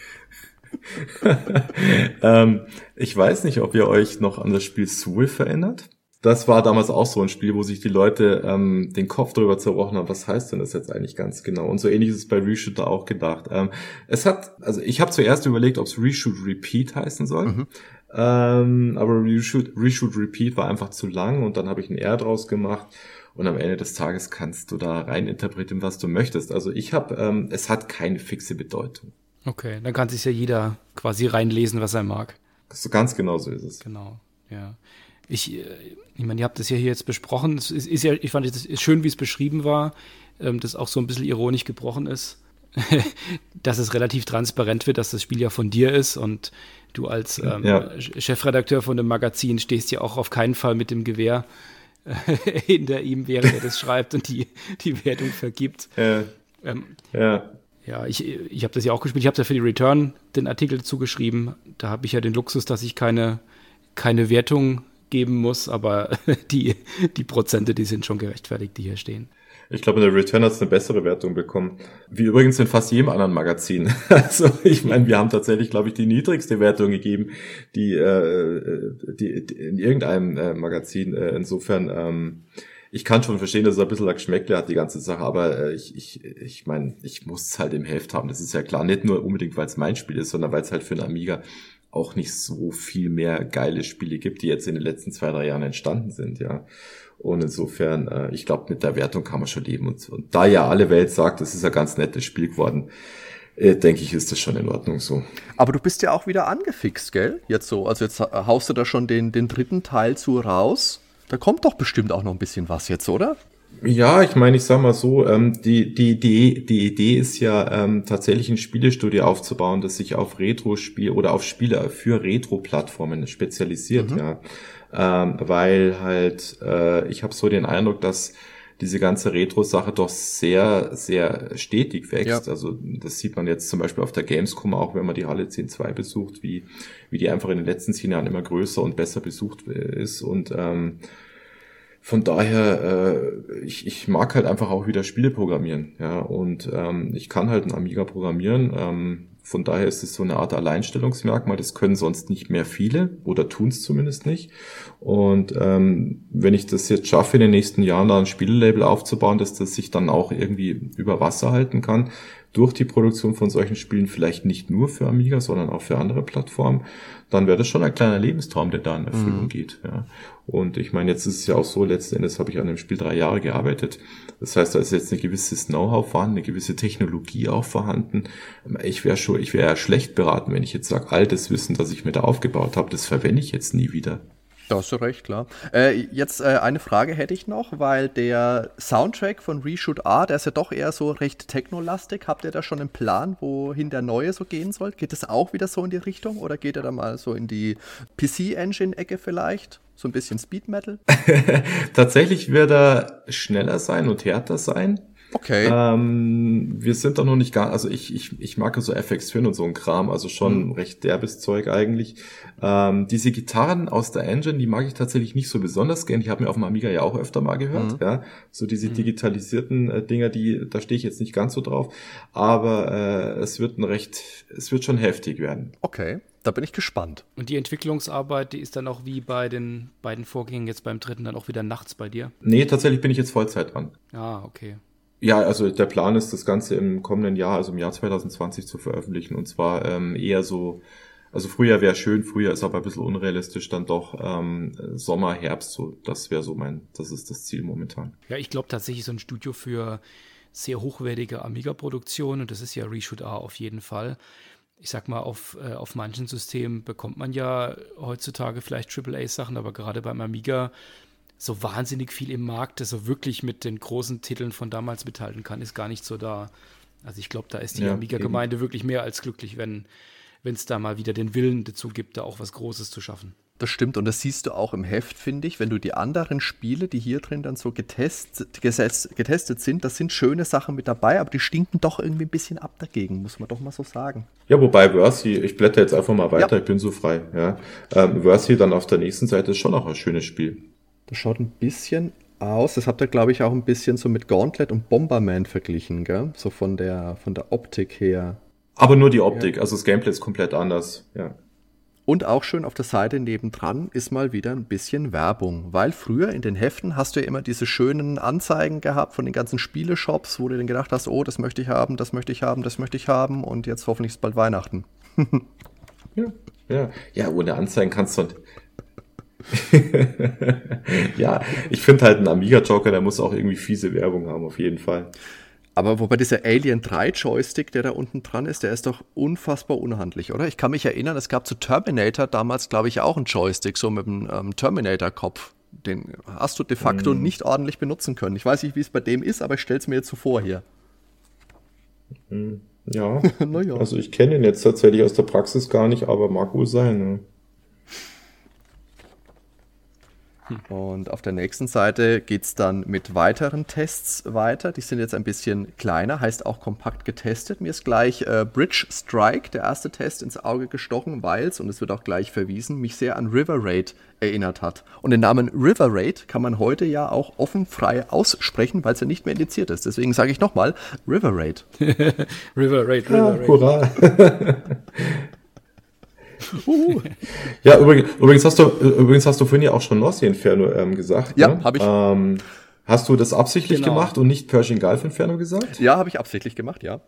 ähm, ich weiß nicht, ob ihr euch noch an das Spiel Swift erinnert. Das war damals auch so ein Spiel, wo sich die Leute ähm, den Kopf darüber zerbrochen haben, was heißt denn das jetzt eigentlich ganz genau? Und so ähnlich ist es bei Reshooter auch gedacht. Ähm, es hat, also ich habe zuerst überlegt, ob es Reshoot Repeat heißen soll. Mhm. Ähm, aber Reshoot, Reshoot Repeat war einfach zu lang und dann habe ich ein R draus gemacht. Und am Ende des Tages kannst du da rein interpretieren, was du möchtest. Also ich habe, ähm, es hat keine fixe Bedeutung. Okay, dann kann sich ja jeder quasi reinlesen, was er mag. So ganz genau so ist es. Genau, ja. Ich, äh, ich meine, ihr habt das ja hier jetzt besprochen. Es ist, ist ja, ich fand es schön, wie es beschrieben war, ähm, dass auch so ein bisschen ironisch gebrochen ist, dass es relativ transparent wird, dass das Spiel ja von dir ist und du als ähm, ja. Chefredakteur von dem Magazin stehst ja auch auf keinen Fall mit dem Gewehr hinter ihm, während er das schreibt und die, die Wertung vergibt. Ja. Ähm, ja. Ja, ich, ich habe das ja auch gespielt. Ich habe ja für die Return den Artikel zugeschrieben. Da habe ich ja den Luxus, dass ich keine, keine Wertung geben muss, aber die, die Prozente, die sind schon gerechtfertigt, die hier stehen. Ich glaube, der Return hat eine bessere Wertung bekommen. Wie übrigens in fast jedem anderen Magazin. Also ich meine, wir haben tatsächlich, glaube ich, die niedrigste Wertung gegeben, die, äh, die, die in irgendeinem äh, Magazin. Äh, insofern ähm, ich kann schon verstehen, dass es ein bisschen Geschmäckle hat, die ganze Sache, aber äh, ich, ich, ich meine, ich muss es halt im Heft haben. Das ist ja klar, nicht nur unbedingt, weil es mein Spiel ist, sondern weil es halt für einen Amiga auch nicht so viel mehr geile Spiele gibt, die jetzt in den letzten zwei, drei Jahren entstanden sind, ja. Und insofern, äh, ich glaube, mit der Wertung kann man schon leben. Und, und da ja alle Welt sagt, das ist ein ganz nettes Spiel geworden, äh, denke ich, ist das schon in Ordnung so. Aber du bist ja auch wieder angefixt, gell? Jetzt so. Also jetzt haust du da schon den, den dritten Teil zu raus. Da kommt doch bestimmt auch noch ein bisschen was jetzt, oder? Ja, ich meine, ich sag mal so, ähm, die, die, die, die Idee ist ja ähm, tatsächlich ein Spielestudio aufzubauen, das sich auf Retro-Spiel oder auf Spiele für Retro-Plattformen spezialisiert, mhm. ja. Ähm, weil halt, äh, ich habe so den Eindruck, dass diese ganze Retro-Sache doch sehr, sehr stetig wächst. Ja. Also das sieht man jetzt zum Beispiel auf der Gamescom auch, wenn man die Halle 10.2 besucht, wie, wie die einfach in den letzten zehn Jahren immer größer und besser besucht ist. Und ähm, von daher, äh, ich, ich mag halt einfach auch wieder Spiele programmieren. Ja, und ähm, ich kann halt ein Amiga programmieren. Ähm, von daher ist es so eine Art Alleinstellungsmerkmal. Das können sonst nicht mehr viele oder tun es zumindest nicht. Und ähm, wenn ich das jetzt schaffe, in den nächsten Jahren da ein Spielelabel aufzubauen, dass das sich dann auch irgendwie über Wasser halten kann, durch die Produktion von solchen Spielen vielleicht nicht nur für Amiga, sondern auch für andere Plattformen, dann wäre das schon ein kleiner Lebenstraum, der da in Erfüllung mhm. geht. Ja. Und ich meine, jetzt ist es ja auch so, letzten Endes habe ich an dem Spiel drei Jahre gearbeitet. Das heißt, da ist jetzt eine gewisse Know-how vorhanden, eine gewisse Technologie auch vorhanden. Ich wäre schon, ich wäre ja schlecht beraten, wenn ich jetzt sage, altes Wissen, das ich mir da aufgebaut habe, das verwende ich jetzt nie wieder. Da hast du recht, klar. Äh, jetzt äh, eine Frage hätte ich noch, weil der Soundtrack von Reshoot R, der ist ja doch eher so recht technolastig. Habt ihr da schon einen Plan, wohin der neue so gehen soll? Geht es auch wieder so in die Richtung oder geht er da mal so in die PC-Engine-Ecke vielleicht? So ein bisschen Speed Metal? Tatsächlich wird er schneller sein und härter sein. Okay. Ähm, wir sind da noch nicht gar, also ich, ich, ich mag so FX Twin und so ein Kram, also schon mhm. recht derbes Zeug eigentlich. Ähm, diese Gitarren aus der Engine, die mag ich tatsächlich nicht so besonders gern. Die haben mir auf dem Amiga ja auch öfter mal gehört, mhm. ja. So diese mhm. digitalisierten äh, Dinger, die, da stehe ich jetzt nicht ganz so drauf. Aber äh, es wird ein recht, es wird schon heftig werden. Okay. Da bin ich gespannt. Und die Entwicklungsarbeit, die ist dann auch wie bei den beiden Vorgängen jetzt beim dritten dann auch wieder nachts bei dir? Nee, tatsächlich bin ich jetzt Vollzeit dran. Ah, okay. Ja, also der Plan ist, das Ganze im kommenden Jahr, also im Jahr 2020 zu veröffentlichen. Und zwar ähm, eher so, also Frühjahr wäre schön, Frühjahr ist aber ein bisschen unrealistisch, dann doch ähm, Sommer, Herbst, so, das wäre so mein, das ist das Ziel momentan. Ja, ich glaube tatsächlich so ein Studio für sehr hochwertige Amiga-Produktion und das ist ja Reshoot A auf jeden Fall. Ich sag mal, auf, äh, auf manchen Systemen bekommt man ja heutzutage vielleicht AAA-Sachen, aber gerade beim Amiga so wahnsinnig viel im Markt, das so wirklich mit den großen Titeln von damals mithalten kann, ist gar nicht so da. Also ich glaube, da ist die ja, Amiga-Gemeinde wirklich mehr als glücklich, wenn es da mal wieder den Willen dazu gibt, da auch was Großes zu schaffen. Das stimmt und das siehst du auch im Heft, finde ich, wenn du die anderen Spiele, die hier drin dann so getestet, getestet sind, da sind schöne Sachen mit dabei, aber die stinken doch irgendwie ein bisschen ab dagegen, muss man doch mal so sagen. Ja, wobei Versi, ich blätter jetzt einfach mal weiter, ja. ich bin so frei. Ja. Ähm, Versi dann auf der nächsten Seite ist schon auch ein schönes Spiel. Das schaut ein bisschen aus, das habt ihr, glaube ich, auch ein bisschen so mit Gauntlet und Bomberman verglichen, gell? So von der, von der Optik her. Aber nur die Optik, ja. also das Gameplay ist komplett anders, ja. Und auch schön auf der Seite nebendran ist mal wieder ein bisschen Werbung, weil früher in den Heften hast du ja immer diese schönen Anzeigen gehabt von den ganzen Spieleshops, wo du dann gedacht hast, oh, das möchte ich haben, das möchte ich haben, das möchte ich haben und jetzt hoffentlich ist bald Weihnachten. ja, ja, ja, ohne Anzeigen kannst du. ja, ich finde halt ein Amiga Joker, der muss auch irgendwie fiese Werbung haben, auf jeden Fall. Aber wobei dieser Alien 3 Joystick, der da unten dran ist, der ist doch unfassbar unhandlich, oder? Ich kann mich erinnern, es gab zu Terminator damals, glaube ich, auch einen Joystick, so mit einem ähm, Terminator-Kopf. Den hast du de facto mm. nicht ordentlich benutzen können. Ich weiß nicht, wie es bei dem ist, aber ich stelle es mir jetzt so vor hier. Hm, ja. ja. Also ich kenne ihn jetzt tatsächlich aus der Praxis gar nicht, aber mag wohl sein. Ne? Und auf der nächsten Seite geht es dann mit weiteren Tests weiter. Die sind jetzt ein bisschen kleiner, heißt auch kompakt getestet. Mir ist gleich äh, Bridge Strike, der erste Test, ins Auge gestochen, weil es, und es wird auch gleich verwiesen, mich sehr an River Raid erinnert hat. Und den Namen River Raid kann man heute ja auch offen frei aussprechen, weil es ja nicht mehr indiziert ist. Deswegen sage ich nochmal River Raid. River Raid, River Raid. Ja, ja, übrigens, übrigens, hast du, übrigens hast du vorhin ja auch schon Nossi Inferno ähm, gesagt. Ja, ne? habe ich. Ähm, hast du das absichtlich genau. gemacht und nicht Persian Gulf Inferno gesagt? Ja, habe ich absichtlich gemacht, ja.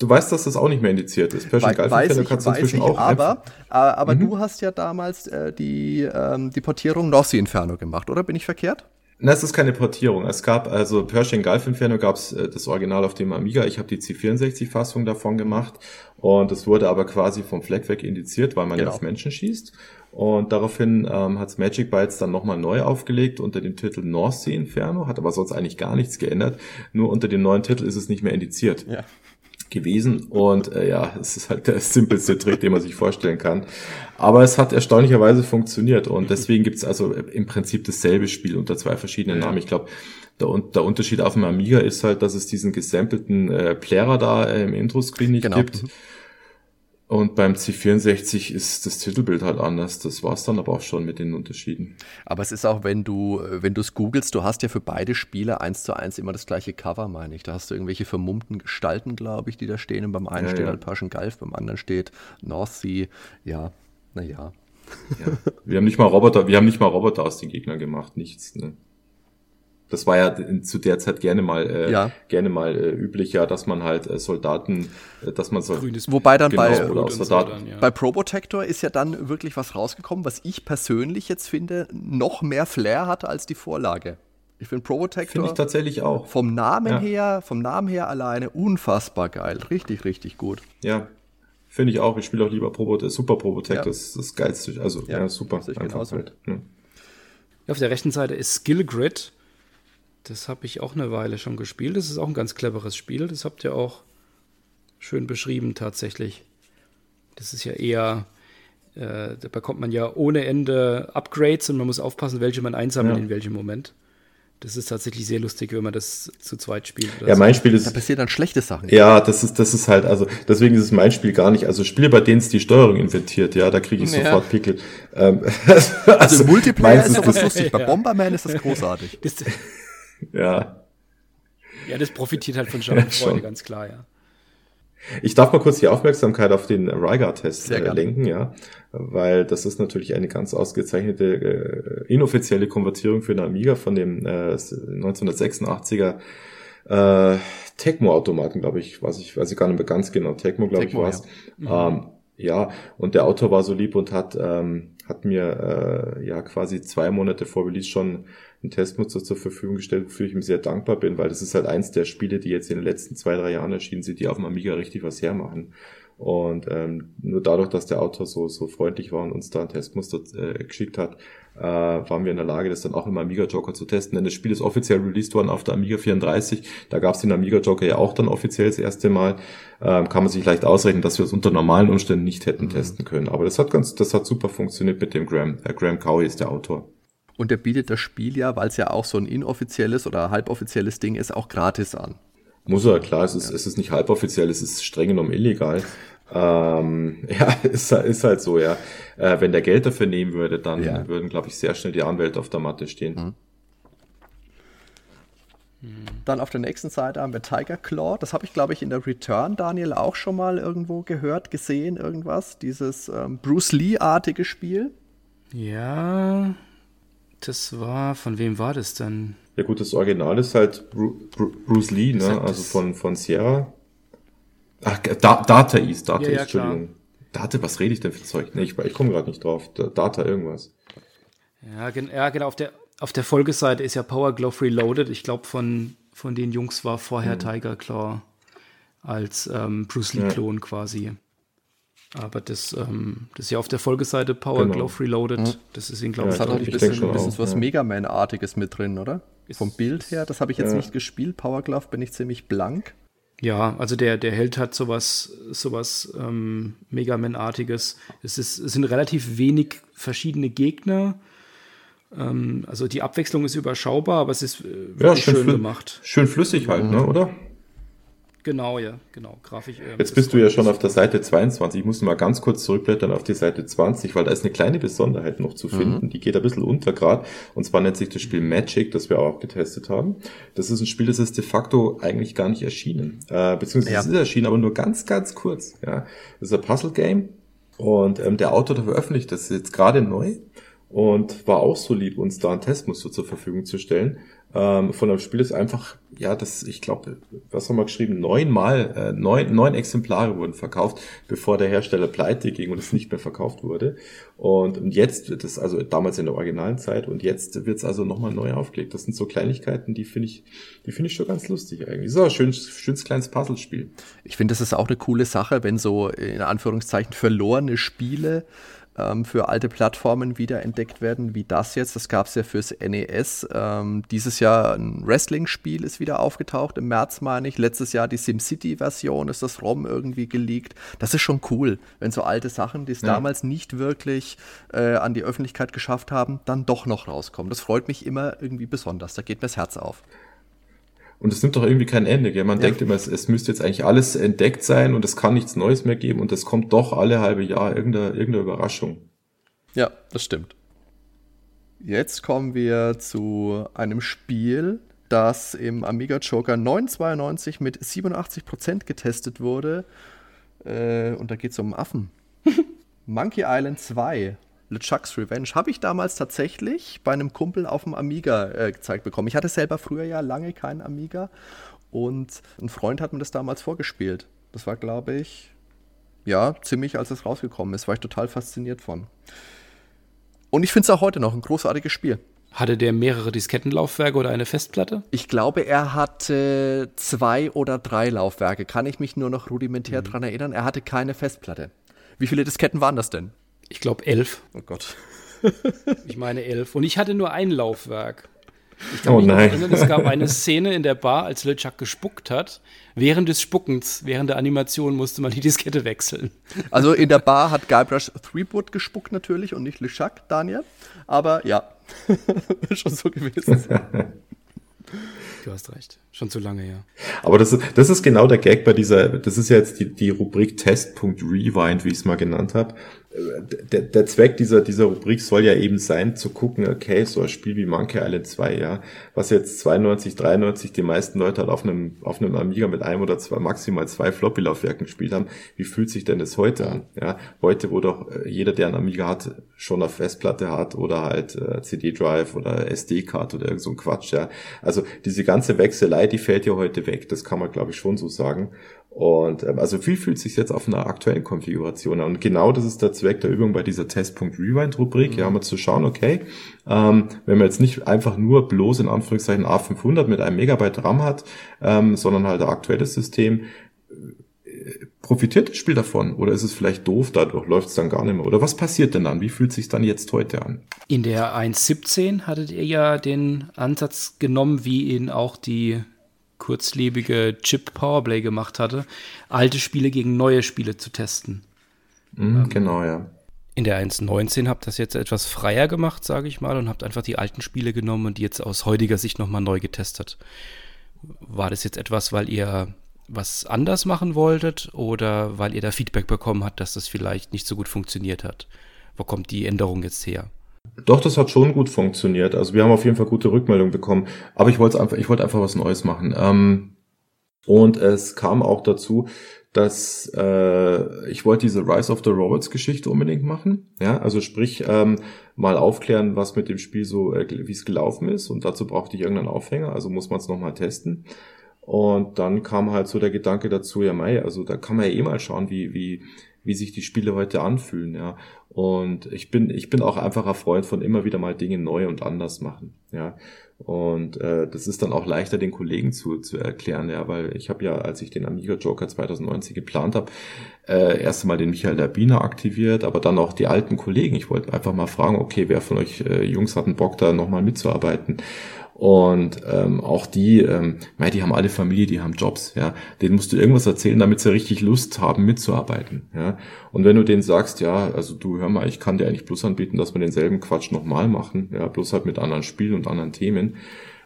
Du weißt, dass das auch nicht mehr indiziert ist. Persian Gulf Inferno kannst du inzwischen ich, auch. Aber, äh, aber mhm. du hast ja damals äh, die, ähm, die Portierung Nossi Inferno gemacht, oder? Bin ich verkehrt? Na, es ist keine Portierung. Es gab also Pershing Gulf Inferno gab es äh, das Original auf dem Amiga. Ich habe die C64-Fassung davon gemacht und es wurde aber quasi vom Fleck weg indiziert, weil man genau. ja auf Menschen schießt. Und daraufhin ähm, hat Magic Bytes dann nochmal neu aufgelegt unter dem Titel North Sea Inferno, hat aber sonst eigentlich gar nichts geändert. Nur unter dem neuen Titel ist es nicht mehr indiziert. Ja gewesen und äh, ja, es ist halt der simpelste Trick, den man sich vorstellen kann. Aber es hat erstaunlicherweise funktioniert und deswegen gibt's also im Prinzip dasselbe Spiel unter zwei verschiedenen Namen. Ich glaube, der, der, Unterschied auf dem Amiga ist halt, dass es diesen gesampelten äh, Player da äh, im Intro-Screen nicht genau. gibt. Und beim C64 ist das Titelbild halt anders. Das war's dann aber auch schon mit den Unterschieden. Aber es ist auch, wenn du, wenn du es googelst, du hast ja für beide Spiele eins zu eins immer das gleiche Cover, meine ich. Da hast du irgendwelche vermummten Gestalten, glaube ich, die da stehen. Und beim einen ja, steht ja. halt Persian Gulf, beim anderen steht North Sea. Ja, naja. Ja. Wir haben nicht mal Roboter, wir haben nicht mal Roboter aus den Gegnern gemacht, nichts. Ne? Das war ja zu der Zeit gerne mal äh, ja. gerne mal äh, üblich, ja, dass man halt äh, Soldaten, äh, dass man so Grünes Wobei dann genau, bei oder Soldaten. Dann, ja. bei Probotector ist ja dann wirklich was rausgekommen, was ich persönlich jetzt finde noch mehr Flair hatte als die Vorlage. Ich finde Probotector finde ich tatsächlich auch vom Namen ja. her, vom Namen her alleine unfassbar geil, richtig richtig gut. Ja, Finde ich auch. Ich spiele auch lieber Probot, äh, Super Probotech, ja. das ist das geilste. Also, ja, ja super. Einfach halt, ja. Auf der rechten Seite ist Skill Grid. Das habe ich auch eine Weile schon gespielt. Das ist auch ein ganz cleveres Spiel. Das habt ihr auch schön beschrieben tatsächlich. Das ist ja eher, äh, da bekommt man ja ohne Ende Upgrades und man muss aufpassen, welche man einsammelt ja. in welchem Moment. Das ist tatsächlich sehr lustig, wenn man das zu zweit spielt. Ja, so. mein Spiel ist. Da passieren dann schlechte Sachen. Ja, das ist, das ist halt, also deswegen ist es mein Spiel gar nicht. Also Spiele, bei denen es die Steuerung inventiert, ja, da kriege ich ja. sofort Pickel. Ähm, also, also Multiplayer ist sowas lustig. Bei Bomberman ist das großartig. Das, ja. Ja, das profitiert halt von Schadenfreude, ganz klar, ja. Ich darf mal kurz die Aufmerksamkeit auf den Rygar-Test äh, lenken, ja, weil das ist natürlich eine ganz ausgezeichnete äh, inoffizielle Konvertierung für eine Amiga von dem äh, 1986er äh, Tecmo-Automaten, glaube ich, weiß ich, weiß ich gar nicht mehr ganz genau. Tecmo, glaube ich, war es. Ja. Mhm. Ähm, ja, und der Autor war so lieb und hat ähm, hat mir äh, ja quasi zwei Monate vor Release schon einen Testnutzer zur Verfügung gestellt, wofür ich ihm sehr dankbar bin, weil das ist halt eins der Spiele, die jetzt in den letzten zwei, drei Jahren erschienen sind, die auf dem Amiga richtig was hermachen. Und ähm, nur dadurch, dass der Autor so, so freundlich war und uns da ein Testmuster äh, geschickt hat, äh, waren wir in der Lage, das dann auch im Amiga Joker zu testen. Denn das Spiel ist offiziell released worden auf der Amiga 34. Da gab es den Amiga Joker ja auch dann offiziell das erste Mal. Ähm, kann man sich leicht ausrechnen, dass wir es unter normalen Umständen nicht hätten mhm. testen können. Aber das hat ganz, das hat super funktioniert mit dem Graham. Äh, Graham Cowie ist der Autor. Und der bietet das Spiel ja, weil es ja auch so ein inoffizielles oder halboffizielles Ding ist, auch gratis an. Muss er, klar, es ist, ja. es ist nicht halboffiziell, es ist streng genommen illegal. Ähm, ja, ist, ist halt so, ja. Äh, wenn der Geld dafür nehmen würde, dann ja. würden, glaube ich, sehr schnell die Anwälte auf der Matte stehen. Mhm. Dann auf der nächsten Seite haben wir Tiger Claw. Das habe ich, glaube ich, in der Return, Daniel, auch schon mal irgendwo gehört, gesehen, irgendwas. Dieses ähm, Bruce Lee-artige Spiel. Ja, das war, von wem war das denn? Ja gut, das Original ist halt Bru Bru Bruce Lee, ne? Also von, von Sierra. Ach, da Data East, Data ja, East, Entschuldigung. Ja, Data, was rede ich denn für Zeug? Nee, ich, ich komme gerade nicht drauf. Data irgendwas. Ja, gen ja, genau. Auf der, auf der Folgeseite ist ja Power Glove Reloaded. Ich glaube, von, von den Jungs war vorher hm. Tiger Claw als ähm, Bruce Lee-Klon ja. quasi. Aber das, ähm, das ist ja auf der Folgeseite Power genau. Glove Reloaded. Mhm. Das ist ihn, glaube ja, ich, hat auch ein bisschen, bisschen was ja. Mega Man-artiges mit drin, oder? Ist Vom Bild her, das habe ich jetzt ja. nicht gespielt. Power Glove bin ich ziemlich blank. Ja, also der, der Held hat sowas, sowas ähm, Mega Man-artiges. Es, es sind relativ wenig verschiedene Gegner. Ähm, also die Abwechslung ist überschaubar, aber es ist äh, wirklich schön, schön gemacht. Schön flüssig halt, ne, oder? Genau, ja, genau. Grafisch. Äh, Jetzt bist du ja schon auf der Seite 22. Ich muss mal ganz kurz zurückblättern auf die Seite 20, weil da ist eine kleine Besonderheit noch zu finden. Mhm. Die geht ein bisschen unter gerade. Und zwar nennt sich das Spiel Magic, das wir auch getestet haben. Das ist ein Spiel, das ist de facto eigentlich gar nicht erschienen. Äh, beziehungsweise ja. es ist erschienen, aber nur ganz, ganz kurz. Ja, Das ist ein Puzzle-Game. Und ähm, der Autor der veröffentlicht das jetzt gerade neu und war auch so lieb, uns da ein Testmuster zur Verfügung zu stellen ähm, von einem Spiel ist einfach, ja, das, ich glaube, was haben wir geschrieben, neunmal, äh, neun, neun Exemplare wurden verkauft, bevor der Hersteller pleite ging und es nicht mehr verkauft wurde. Und, und jetzt wird es, also damals in der originalen Zeit, und jetzt wird es also nochmal neu aufgelegt. Das sind so Kleinigkeiten, die finde ich, die finde ich schon ganz lustig eigentlich. So, schön, schönes kleines Puzzlespiel. Ich finde, das ist auch eine coole Sache, wenn so in Anführungszeichen verlorene Spiele ähm, für alte Plattformen wiederentdeckt werden, wie das jetzt. Das gab es ja fürs NES. Ähm, dieses Jahr ein Wrestling-Spiel ist wieder aufgetaucht, im März meine ich. Letztes Jahr die SimCity-Version ist das ROM irgendwie geleakt. Das ist schon cool, wenn so alte Sachen, die es ja. damals nicht wirklich äh, an die Öffentlichkeit geschafft haben, dann doch noch rauskommen. Das freut mich immer irgendwie besonders. Da geht mir das Herz auf. Und es nimmt doch irgendwie kein Ende. Gell? Man ja. denkt immer, es, es, müsste jetzt eigentlich alles entdeckt sein und es kann nichts Neues mehr geben und es kommt doch alle halbe Jahr irgendeine, irgendeine Überraschung. Ja, das stimmt. Jetzt kommen wir zu einem Spiel, das im Amiga Joker 992 mit 87% getestet wurde. Äh, und da geht es um Affen. Monkey Island 2. LeChuck's Revenge habe ich damals tatsächlich bei einem Kumpel auf dem Amiga äh, gezeigt bekommen. Ich hatte selber früher ja lange keinen Amiga und ein Freund hat mir das damals vorgespielt. Das war, glaube ich, ja, ziemlich als es rausgekommen ist, war ich total fasziniert von. Und ich finde es auch heute noch ein großartiges Spiel. Hatte der mehrere Diskettenlaufwerke oder eine Festplatte? Ich glaube, er hatte zwei oder drei Laufwerke. Kann ich mich nur noch rudimentär mhm. daran erinnern. Er hatte keine Festplatte. Wie viele Disketten waren das denn? Ich glaube elf. Oh Gott. ich meine elf. Und ich hatte nur ein Laufwerk. Ich kann oh mich nein. erinnern, es gab eine Szene in der Bar, als LeChuck gespuckt hat. Während des Spuckens, während der Animation musste man die Diskette wechseln. Also in der Bar hat Guybrush Threepwood gespuckt natürlich und nicht LeChuck, Daniel. Aber ja, schon so gewesen. Du hast recht. Schon zu lange, ja. Aber das ist, das ist genau der Gag bei dieser, das ist ja jetzt die, die Rubrik Test.rewind, wie ich es mal genannt habe der, der Zweck dieser, dieser Rubrik soll ja eben sein, zu gucken, okay, so ein Spiel wie Monkey Island 2, ja, was jetzt 92, 93 die meisten Leute halt auf einem, auf einem Amiga mit einem oder zwei, maximal zwei Floppy-Laufwerken gespielt haben, wie fühlt sich denn das heute an? Ja, heute, wo doch äh, jeder, der ein Amiga hat, schon eine Festplatte hat oder halt äh, CD-Drive oder SD-Card oder irgend so ein Quatsch, ja. Also diese ganze Wechselei, die fällt ja heute weg, das kann man glaube ich schon so sagen. Und ähm, also wie fühlt sich jetzt auf einer aktuellen Konfiguration an? Und genau das ist der Zweck der Übung bei dieser Testpunkt Rewind Rubrik, mhm. ja, mal zu schauen, okay, ähm, wenn man jetzt nicht einfach nur bloß in Anführungszeichen A500 mit einem Megabyte RAM hat, ähm, sondern halt ein aktuelles System, Profitiert das Spiel davon? Oder ist es vielleicht doof, dadurch läuft es dann gar nicht mehr? Oder was passiert denn dann? Wie fühlt sich dann jetzt heute an? In der 1.17 hattet ihr ja den Ansatz genommen, wie ihn auch die kurzlebige Chip Powerplay gemacht hatte, alte Spiele gegen neue Spiele zu testen. Mhm, ähm, genau, ja. In der 1.19 habt ihr das jetzt etwas freier gemacht, sage ich mal, und habt einfach die alten Spiele genommen und die jetzt aus heutiger Sicht nochmal neu getestet. War das jetzt etwas, weil ihr was anders machen wolltet oder weil ihr da Feedback bekommen habt, dass das vielleicht nicht so gut funktioniert hat? Wo kommt die Änderung jetzt her? Doch, das hat schon gut funktioniert. Also wir haben auf jeden Fall gute Rückmeldungen bekommen. Aber ich wollte einfach, ich wollte einfach was Neues machen. Ähm, und es kam auch dazu, dass äh, ich wollte diese Rise of the Robots Geschichte unbedingt machen. Ja, also sprich ähm, mal aufklären, was mit dem Spiel so, äh, wie es gelaufen ist. Und dazu brauchte ich irgendeinen Aufhänger. Also muss man es nochmal testen. Und dann kam halt so der Gedanke dazu, ja Mai, also da kann man ja eh mal schauen, wie, wie, wie sich die Spiele heute anfühlen, ja. Und ich bin, ich bin auch einfacher Freund von immer wieder mal Dinge neu und anders machen, ja. Und äh, das ist dann auch leichter den Kollegen zu, zu erklären, ja, weil ich habe ja, als ich den Amiga Joker 2019 geplant habe, äh, erst einmal den Michael Labiner aktiviert, aber dann auch die alten Kollegen. Ich wollte einfach mal fragen, okay, wer von euch äh, Jungs hat einen Bock, da nochmal mitzuarbeiten? Und ähm, auch die, ähm, ja, die haben alle Familie, die haben Jobs, ja. Denen musst du irgendwas erzählen, damit sie richtig Lust haben, mitzuarbeiten. Ja. Und wenn du denen sagst, ja, also du hör mal, ich kann dir eigentlich bloß anbieten, dass wir denselben Quatsch nochmal machen, ja, bloß halt mit anderen Spielen und anderen Themen,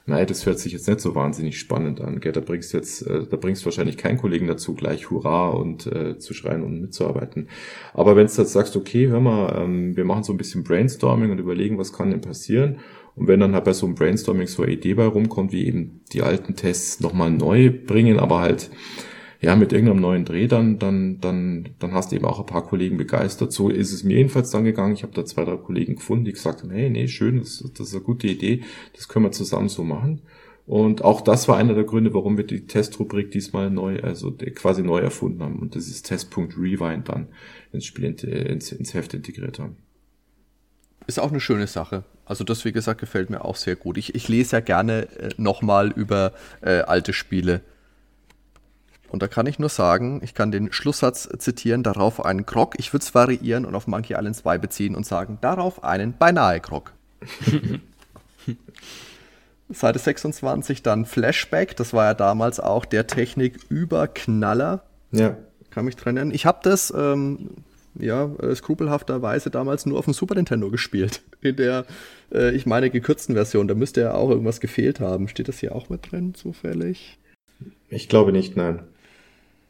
Nein, das hört sich jetzt nicht so wahnsinnig spannend an. Gell? Da bringst jetzt, äh, da bringst wahrscheinlich keinen Kollegen dazu, gleich Hurra und äh, zu schreien und mitzuarbeiten. Aber wenn du jetzt sagst, okay, hör mal, ähm, wir machen so ein bisschen Brainstorming und überlegen, was kann denn passieren, und wenn dann halt bei so einem Brainstorming so eine Idee bei rumkommt, wie eben die alten Tests nochmal neu bringen, aber halt ja mit irgendeinem neuen Dreh, dann, dann, dann, dann hast du eben auch ein paar Kollegen begeistert. So ist es mir jedenfalls dann gegangen. Ich habe da zwei, drei Kollegen gefunden, die gesagt haben, hey, nee, schön, das, das ist eine gute Idee, das können wir zusammen so machen. Und auch das war einer der Gründe, warum wir die Testrubrik diesmal neu, also quasi neu erfunden haben und das ist Testpunkt Rewind dann ins Spiel, ins, ins Heft integriert haben. Ist auch eine schöne Sache. Also das, wie gesagt, gefällt mir auch sehr gut. Ich, ich lese ja gerne äh, nochmal über äh, alte Spiele. Und da kann ich nur sagen, ich kann den Schlusssatz zitieren, darauf einen Krog. Ich würde es variieren und auf Monkey Island 2 beziehen und sagen, darauf einen beinahe Krog. Seite 26 dann Flashback. Das war ja damals auch der Technik-Überknaller. Ja. Kann mich dran erinnern. Ich habe das ähm, ja, äh, skrupelhafterweise damals nur auf dem Super Nintendo gespielt. In der, äh, ich meine, gekürzten Version. Da müsste ja auch irgendwas gefehlt haben. Steht das hier auch mit drin, zufällig? Ich glaube nicht, nein.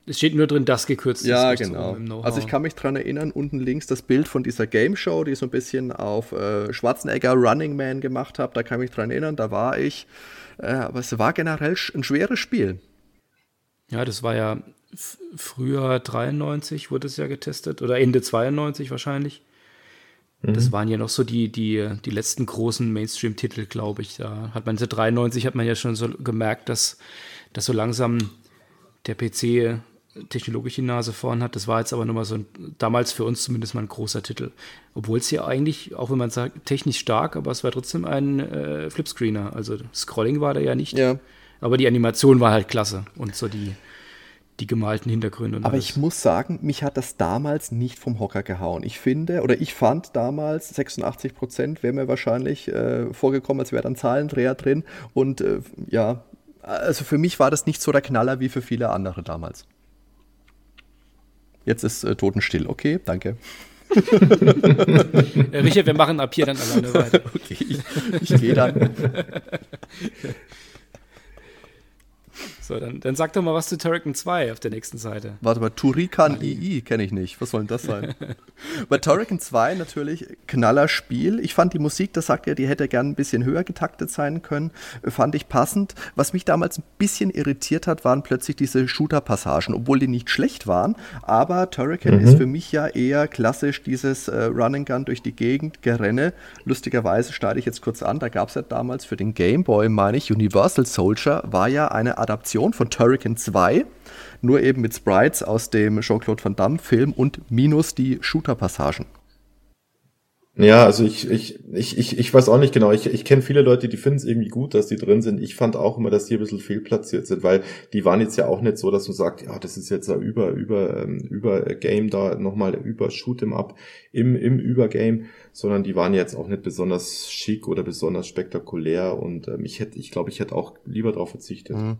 Es steht nur drin, das gekürzt ja, ist. Ja, genau. Also ich kann mich dran erinnern, unten links das Bild von dieser Game Show, die ich so ein bisschen auf äh, Schwarzenegger Running Man gemacht habe. Da kann ich mich dran erinnern, da war ich. Äh, aber es war generell ein schweres Spiel. Ja, das war ja früher 93 wurde es ja getestet oder Ende 92 wahrscheinlich. Mhm. Das waren ja noch so die, die, die letzten großen Mainstream-Titel, glaube ich. Da hat man 93 hat man ja schon so gemerkt, dass, dass so langsam der PC technologische Nase vorn hat. Das war jetzt aber nochmal so ein, damals für uns zumindest mal ein großer Titel. Obwohl es ja eigentlich, auch wenn man sagt, technisch stark, aber es war trotzdem ein äh, Flipscreener. Also Scrolling war da ja nicht. Ja. Aber die Animation war halt klasse. Und so die, die gemalten Hintergründe. Aber alles. ich muss sagen, mich hat das damals nicht vom Hocker gehauen. Ich finde, oder ich fand damals 86 Prozent wäre mir wahrscheinlich äh, vorgekommen, als wäre dann Zahlendreher drin. Und äh, ja, also für mich war das nicht so der Knaller wie für viele andere damals. Jetzt ist äh, Totenstill. Okay, danke. Richard, wir machen ab hier dann alleine weiter. Okay, ich, ich gehe dann. So, dann, dann sag doch mal was zu Turrican 2 auf der nächsten Seite. Warte mal, Turikan II kenne ich nicht. Was soll denn das sein? Bei Turrican 2 natürlich knaller Spiel. Ich fand die Musik, das sagt ja, die hätte gern ein bisschen höher getaktet sein können. Fand ich passend. Was mich damals ein bisschen irritiert hat, waren plötzlich diese Shooter-Passagen, obwohl die nicht schlecht waren. Aber Turrican mhm. ist für mich ja eher klassisch dieses äh, Run Gun durch die Gegend, Gerenne. Lustigerweise starte ich jetzt kurz an, da gab es ja damals für den Game Boy, meine ich, Universal Soldier, war ja eine Adaption Version von Turrican 2, nur eben mit Sprites aus dem Jean-Claude Van Damme-Film und minus die Shooter-Passagen. Ja, also ich, ich, ich, ich, ich weiß auch nicht genau. Ich, ich kenne viele Leute, die finden es irgendwie gut, dass die drin sind. Ich fand auch immer, dass die ein bisschen fehlplatziert sind, weil die waren jetzt ja auch nicht so, dass man sagt, ja, das ist jetzt ein über, über, ähm, über Game da nochmal über Shoot'em Up im, im Übergame, sondern die waren jetzt auch nicht besonders schick oder besonders spektakulär und ähm, ich hätte, ich glaube, ich hätte auch lieber darauf verzichtet. Mhm.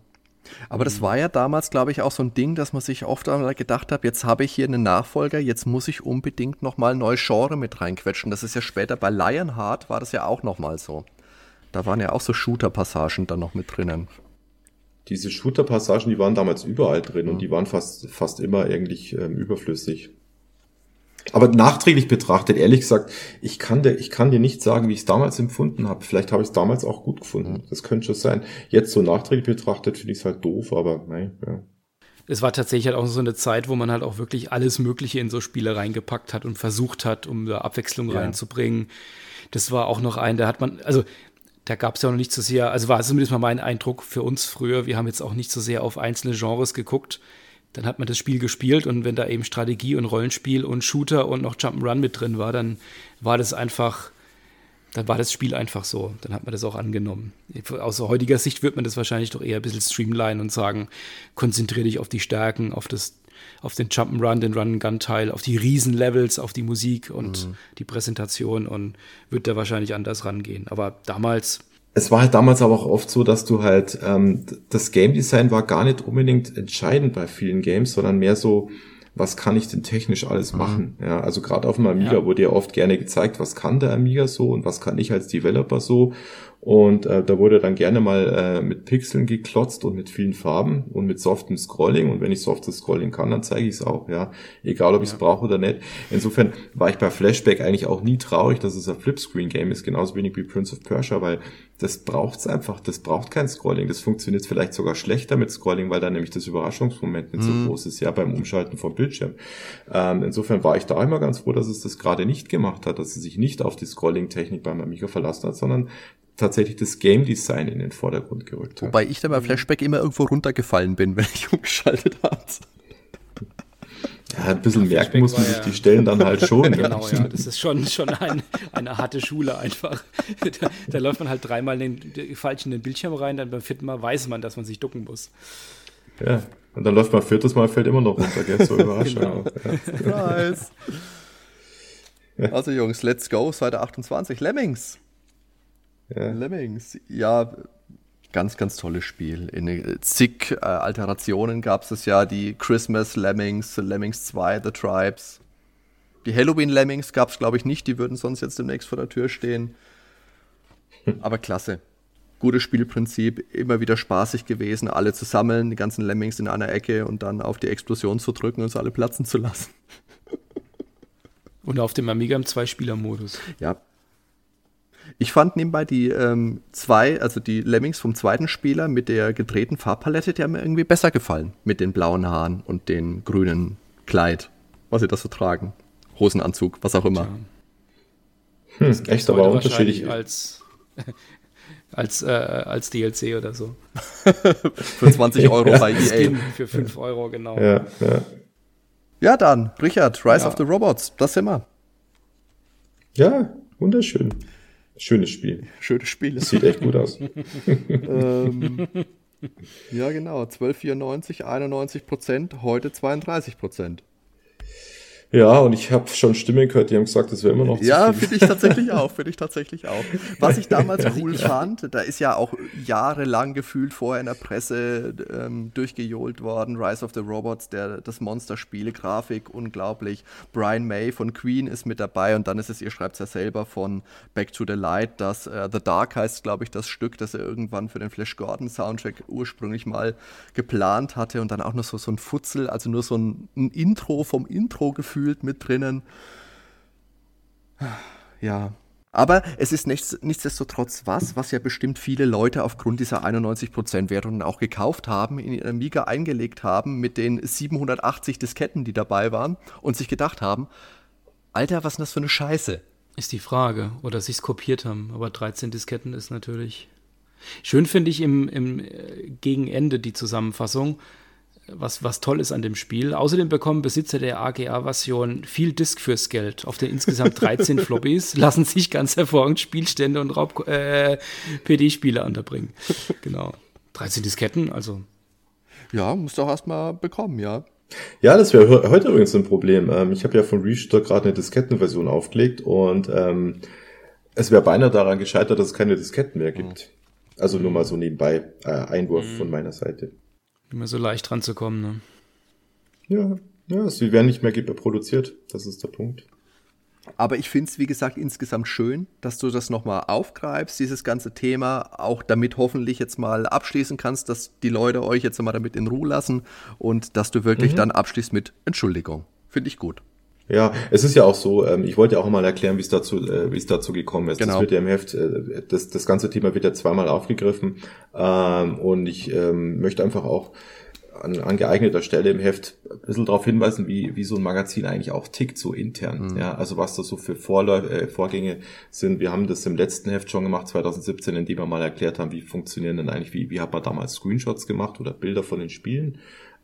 Aber das war ja damals, glaube ich, auch so ein Ding, dass man sich oft gedacht hat, jetzt habe ich hier einen Nachfolger, jetzt muss ich unbedingt nochmal ein neues Genre mit reinquetschen. Das ist ja später bei Lionheart war das ja auch nochmal so. Da waren ja auch so Shooter-Passagen dann noch mit drinnen. Diese Shooter-Passagen, die waren damals überall drin mhm. und die waren fast, fast immer eigentlich ähm, überflüssig. Aber nachträglich betrachtet, ehrlich gesagt, ich kann dir, ich kann dir nicht sagen, wie ich es damals empfunden habe. Vielleicht habe ich es damals auch gut gefunden. Das könnte schon sein. Jetzt so nachträglich betrachtet finde ich es halt doof, aber nein, ja. Es war tatsächlich halt auch so eine Zeit, wo man halt auch wirklich alles Mögliche in so Spiele reingepackt hat und versucht hat, um da Abwechslung ja. reinzubringen. Das war auch noch ein, da hat man, also da gab es ja noch nicht so sehr, also war zumindest mal mein Eindruck für uns früher, wir haben jetzt auch nicht so sehr auf einzelne Genres geguckt, dann hat man das Spiel gespielt und wenn da eben Strategie und Rollenspiel und Shooter und noch Jump'n'Run mit drin war, dann war das einfach, dann war das Spiel einfach so. Dann hat man das auch angenommen. Aus heutiger Sicht wird man das wahrscheinlich doch eher ein bisschen streamline und sagen, konzentriere dich auf die Stärken, auf das auf den Jump'n'Run, den Run-Gun-Teil, auf die Riesenlevels, auf die Musik und mhm. die Präsentation und wird da wahrscheinlich anders rangehen. Aber damals es war halt damals aber auch oft so, dass du halt, ähm, das Game Design war gar nicht unbedingt entscheidend bei vielen Games, sondern mehr so, was kann ich denn technisch alles mhm. machen? Mhm. Ja, also gerade auf dem Amiga ja. wurde ja oft gerne gezeigt, was kann der Amiga so und was kann ich als Developer so. Und äh, da wurde dann gerne mal äh, mit Pixeln geklotzt und mit vielen Farben und mit softem Scrolling. Und wenn ich softes Scrolling kann, dann zeige ich es auch, ja. Egal ob ich es ja. brauche oder nicht. Insofern war ich bei Flashback eigentlich auch nie traurig, dass es ein Flipscreen-Game ist, genauso wenig wie Prince of Persia, weil das braucht's einfach. Das braucht kein Scrolling. Das funktioniert vielleicht sogar schlechter mit Scrolling, weil dann nämlich das Überraschungsmoment nicht mhm. so groß ist, ja, beim Umschalten vom Bildschirm. Ähm, insofern war ich da immer ganz froh, dass es das gerade nicht gemacht hat, dass es sich nicht auf die Scrolling-Technik beim Amiga verlassen hat, sondern tatsächlich das Game Design in den Vordergrund gerückt hat. Wobei ich dann bei Flashback immer irgendwo runtergefallen bin, wenn ich umgeschaltet habe. Ja, ein bisschen ja, merken muss man sich ja. die Stellen dann halt schon. genau, ja. Das ist schon, schon ein, eine harte Schule einfach. Da, da läuft man halt dreimal den, den, falsch in den Bildschirm rein, dann beim vierten Mal weiß man, dass man sich ducken muss. Ja, und dann läuft man viertes Mal, fällt immer noch runter, gell? So Überraschung. genau. Surprise! Also Jungs, let's go, Seite 28, Lemmings. Ja. Lemmings, ja, ganz, ganz tolles Spiel. In äh, zig äh, Alterationen gab es ja, die Christmas Lemmings, Lemmings 2, The Tribes. Die Halloween Lemmings gab es, glaube ich, nicht, die würden sonst jetzt demnächst vor der Tür stehen. Aber klasse. Gutes Spielprinzip, immer wieder spaßig gewesen, alle zu sammeln, die ganzen Lemmings in einer Ecke und dann auf die Explosion zu drücken und sie alle platzen zu lassen. Und auf dem Amiga im Zwei-Spieler-Modus. Ja, ich fand nebenbei die ähm, zwei, also die Lemmings vom zweiten Spieler mit der gedrehten Farbpalette, die haben mir irgendwie besser gefallen. Mit den blauen Haaren und den grünen Kleid, was sie das so tragen. Hosenanzug, was auch immer. Hm, echt, aber unterschiedlich. Als, als, äh, als DLC oder so. für 20 Euro bei EA. Für 5 Euro, genau. Ja, ja. ja dann, Richard, Rise ja. of the Robots, das sind wir. Ja, wunderschön. Schönes Spiel. Schönes Spiel. Sieht echt gut aus. ähm, ja, genau. 12,94, 91 Prozent, heute 32 Prozent. Ja, und ich habe schon Stimmen gehört, die haben gesagt, das wäre immer noch Ja, finde ich tatsächlich auch, finde ich tatsächlich auch. Was ich damals cool fand, da ist ja auch jahrelang gefühlt vorher in der Presse ähm, durchgejohlt worden, Rise of the Robots, der, das Monsterspiel, Grafik, unglaublich. Brian May von Queen ist mit dabei und dann ist es, ihr schreibt es ja selber von Back to the Light, das äh, The Dark heißt, glaube ich, das Stück, das er irgendwann für den Flash Gordon Soundtrack ursprünglich mal geplant hatte und dann auch noch so, so ein Futzel, also nur so ein, ein Intro vom Intro gefühlt gefühlt mit drinnen. Ja. Aber es ist nichts, nichtsdestotrotz was, was ja bestimmt viele Leute aufgrund dieser 91% Wertungen auch gekauft haben, in ihren Amiga eingelegt haben mit den 780 Disketten, die dabei waren und sich gedacht haben, Alter, was ist das für eine Scheiße? Ist die Frage. Oder sich kopiert haben. Aber 13 Disketten ist natürlich. Schön finde ich im, im äh, Gegenende die Zusammenfassung was, was toll ist an dem Spiel. Außerdem bekommen Besitzer der AGA-Version viel Disk fürs Geld. Auf den insgesamt 13 Floppies lassen sich ganz hervorragend Spielstände und Raub äh, PD-Spiele unterbringen. Genau. 13 Disketten, also. Ja, musst du auch erstmal bekommen, ja. Ja, das wäre heute übrigens ein Problem. Ähm, ich habe ja von Reshooter gerade eine Diskettenversion aufgelegt und ähm, es wäre beinahe daran gescheitert, dass es keine Disketten mehr gibt. Mhm. Also nur mal so nebenbei äh, Einwurf mhm. von meiner Seite. Immer so leicht dran zu kommen, ne? Ja, ja, sie werden nicht mehr produziert. Das ist der Punkt. Aber ich finde es, wie gesagt, insgesamt schön, dass du das nochmal aufgreifst, dieses ganze Thema, auch damit hoffentlich jetzt mal abschließen kannst, dass die Leute euch jetzt mal damit in Ruhe lassen und dass du wirklich mhm. dann abschließt mit Entschuldigung. Finde ich gut. Ja, es ist ja auch so, ähm, ich wollte ja auch mal erklären, wie es dazu, äh, wie es dazu gekommen ist. Genau. Das wird ja im Heft, äh, das, das ganze Thema wird ja zweimal aufgegriffen. Ähm, und ich ähm, möchte einfach auch an, an geeigneter Stelle im Heft ein bisschen darauf hinweisen, wie, wie so ein Magazin eigentlich auch tickt, so intern. Mhm. Ja, also was da so für Vorläu äh, Vorgänge sind. Wir haben das im letzten Heft schon gemacht, 2017, in dem wir mal erklärt haben, wie funktionieren denn eigentlich, wie, wie hat man damals Screenshots gemacht oder Bilder von den Spielen.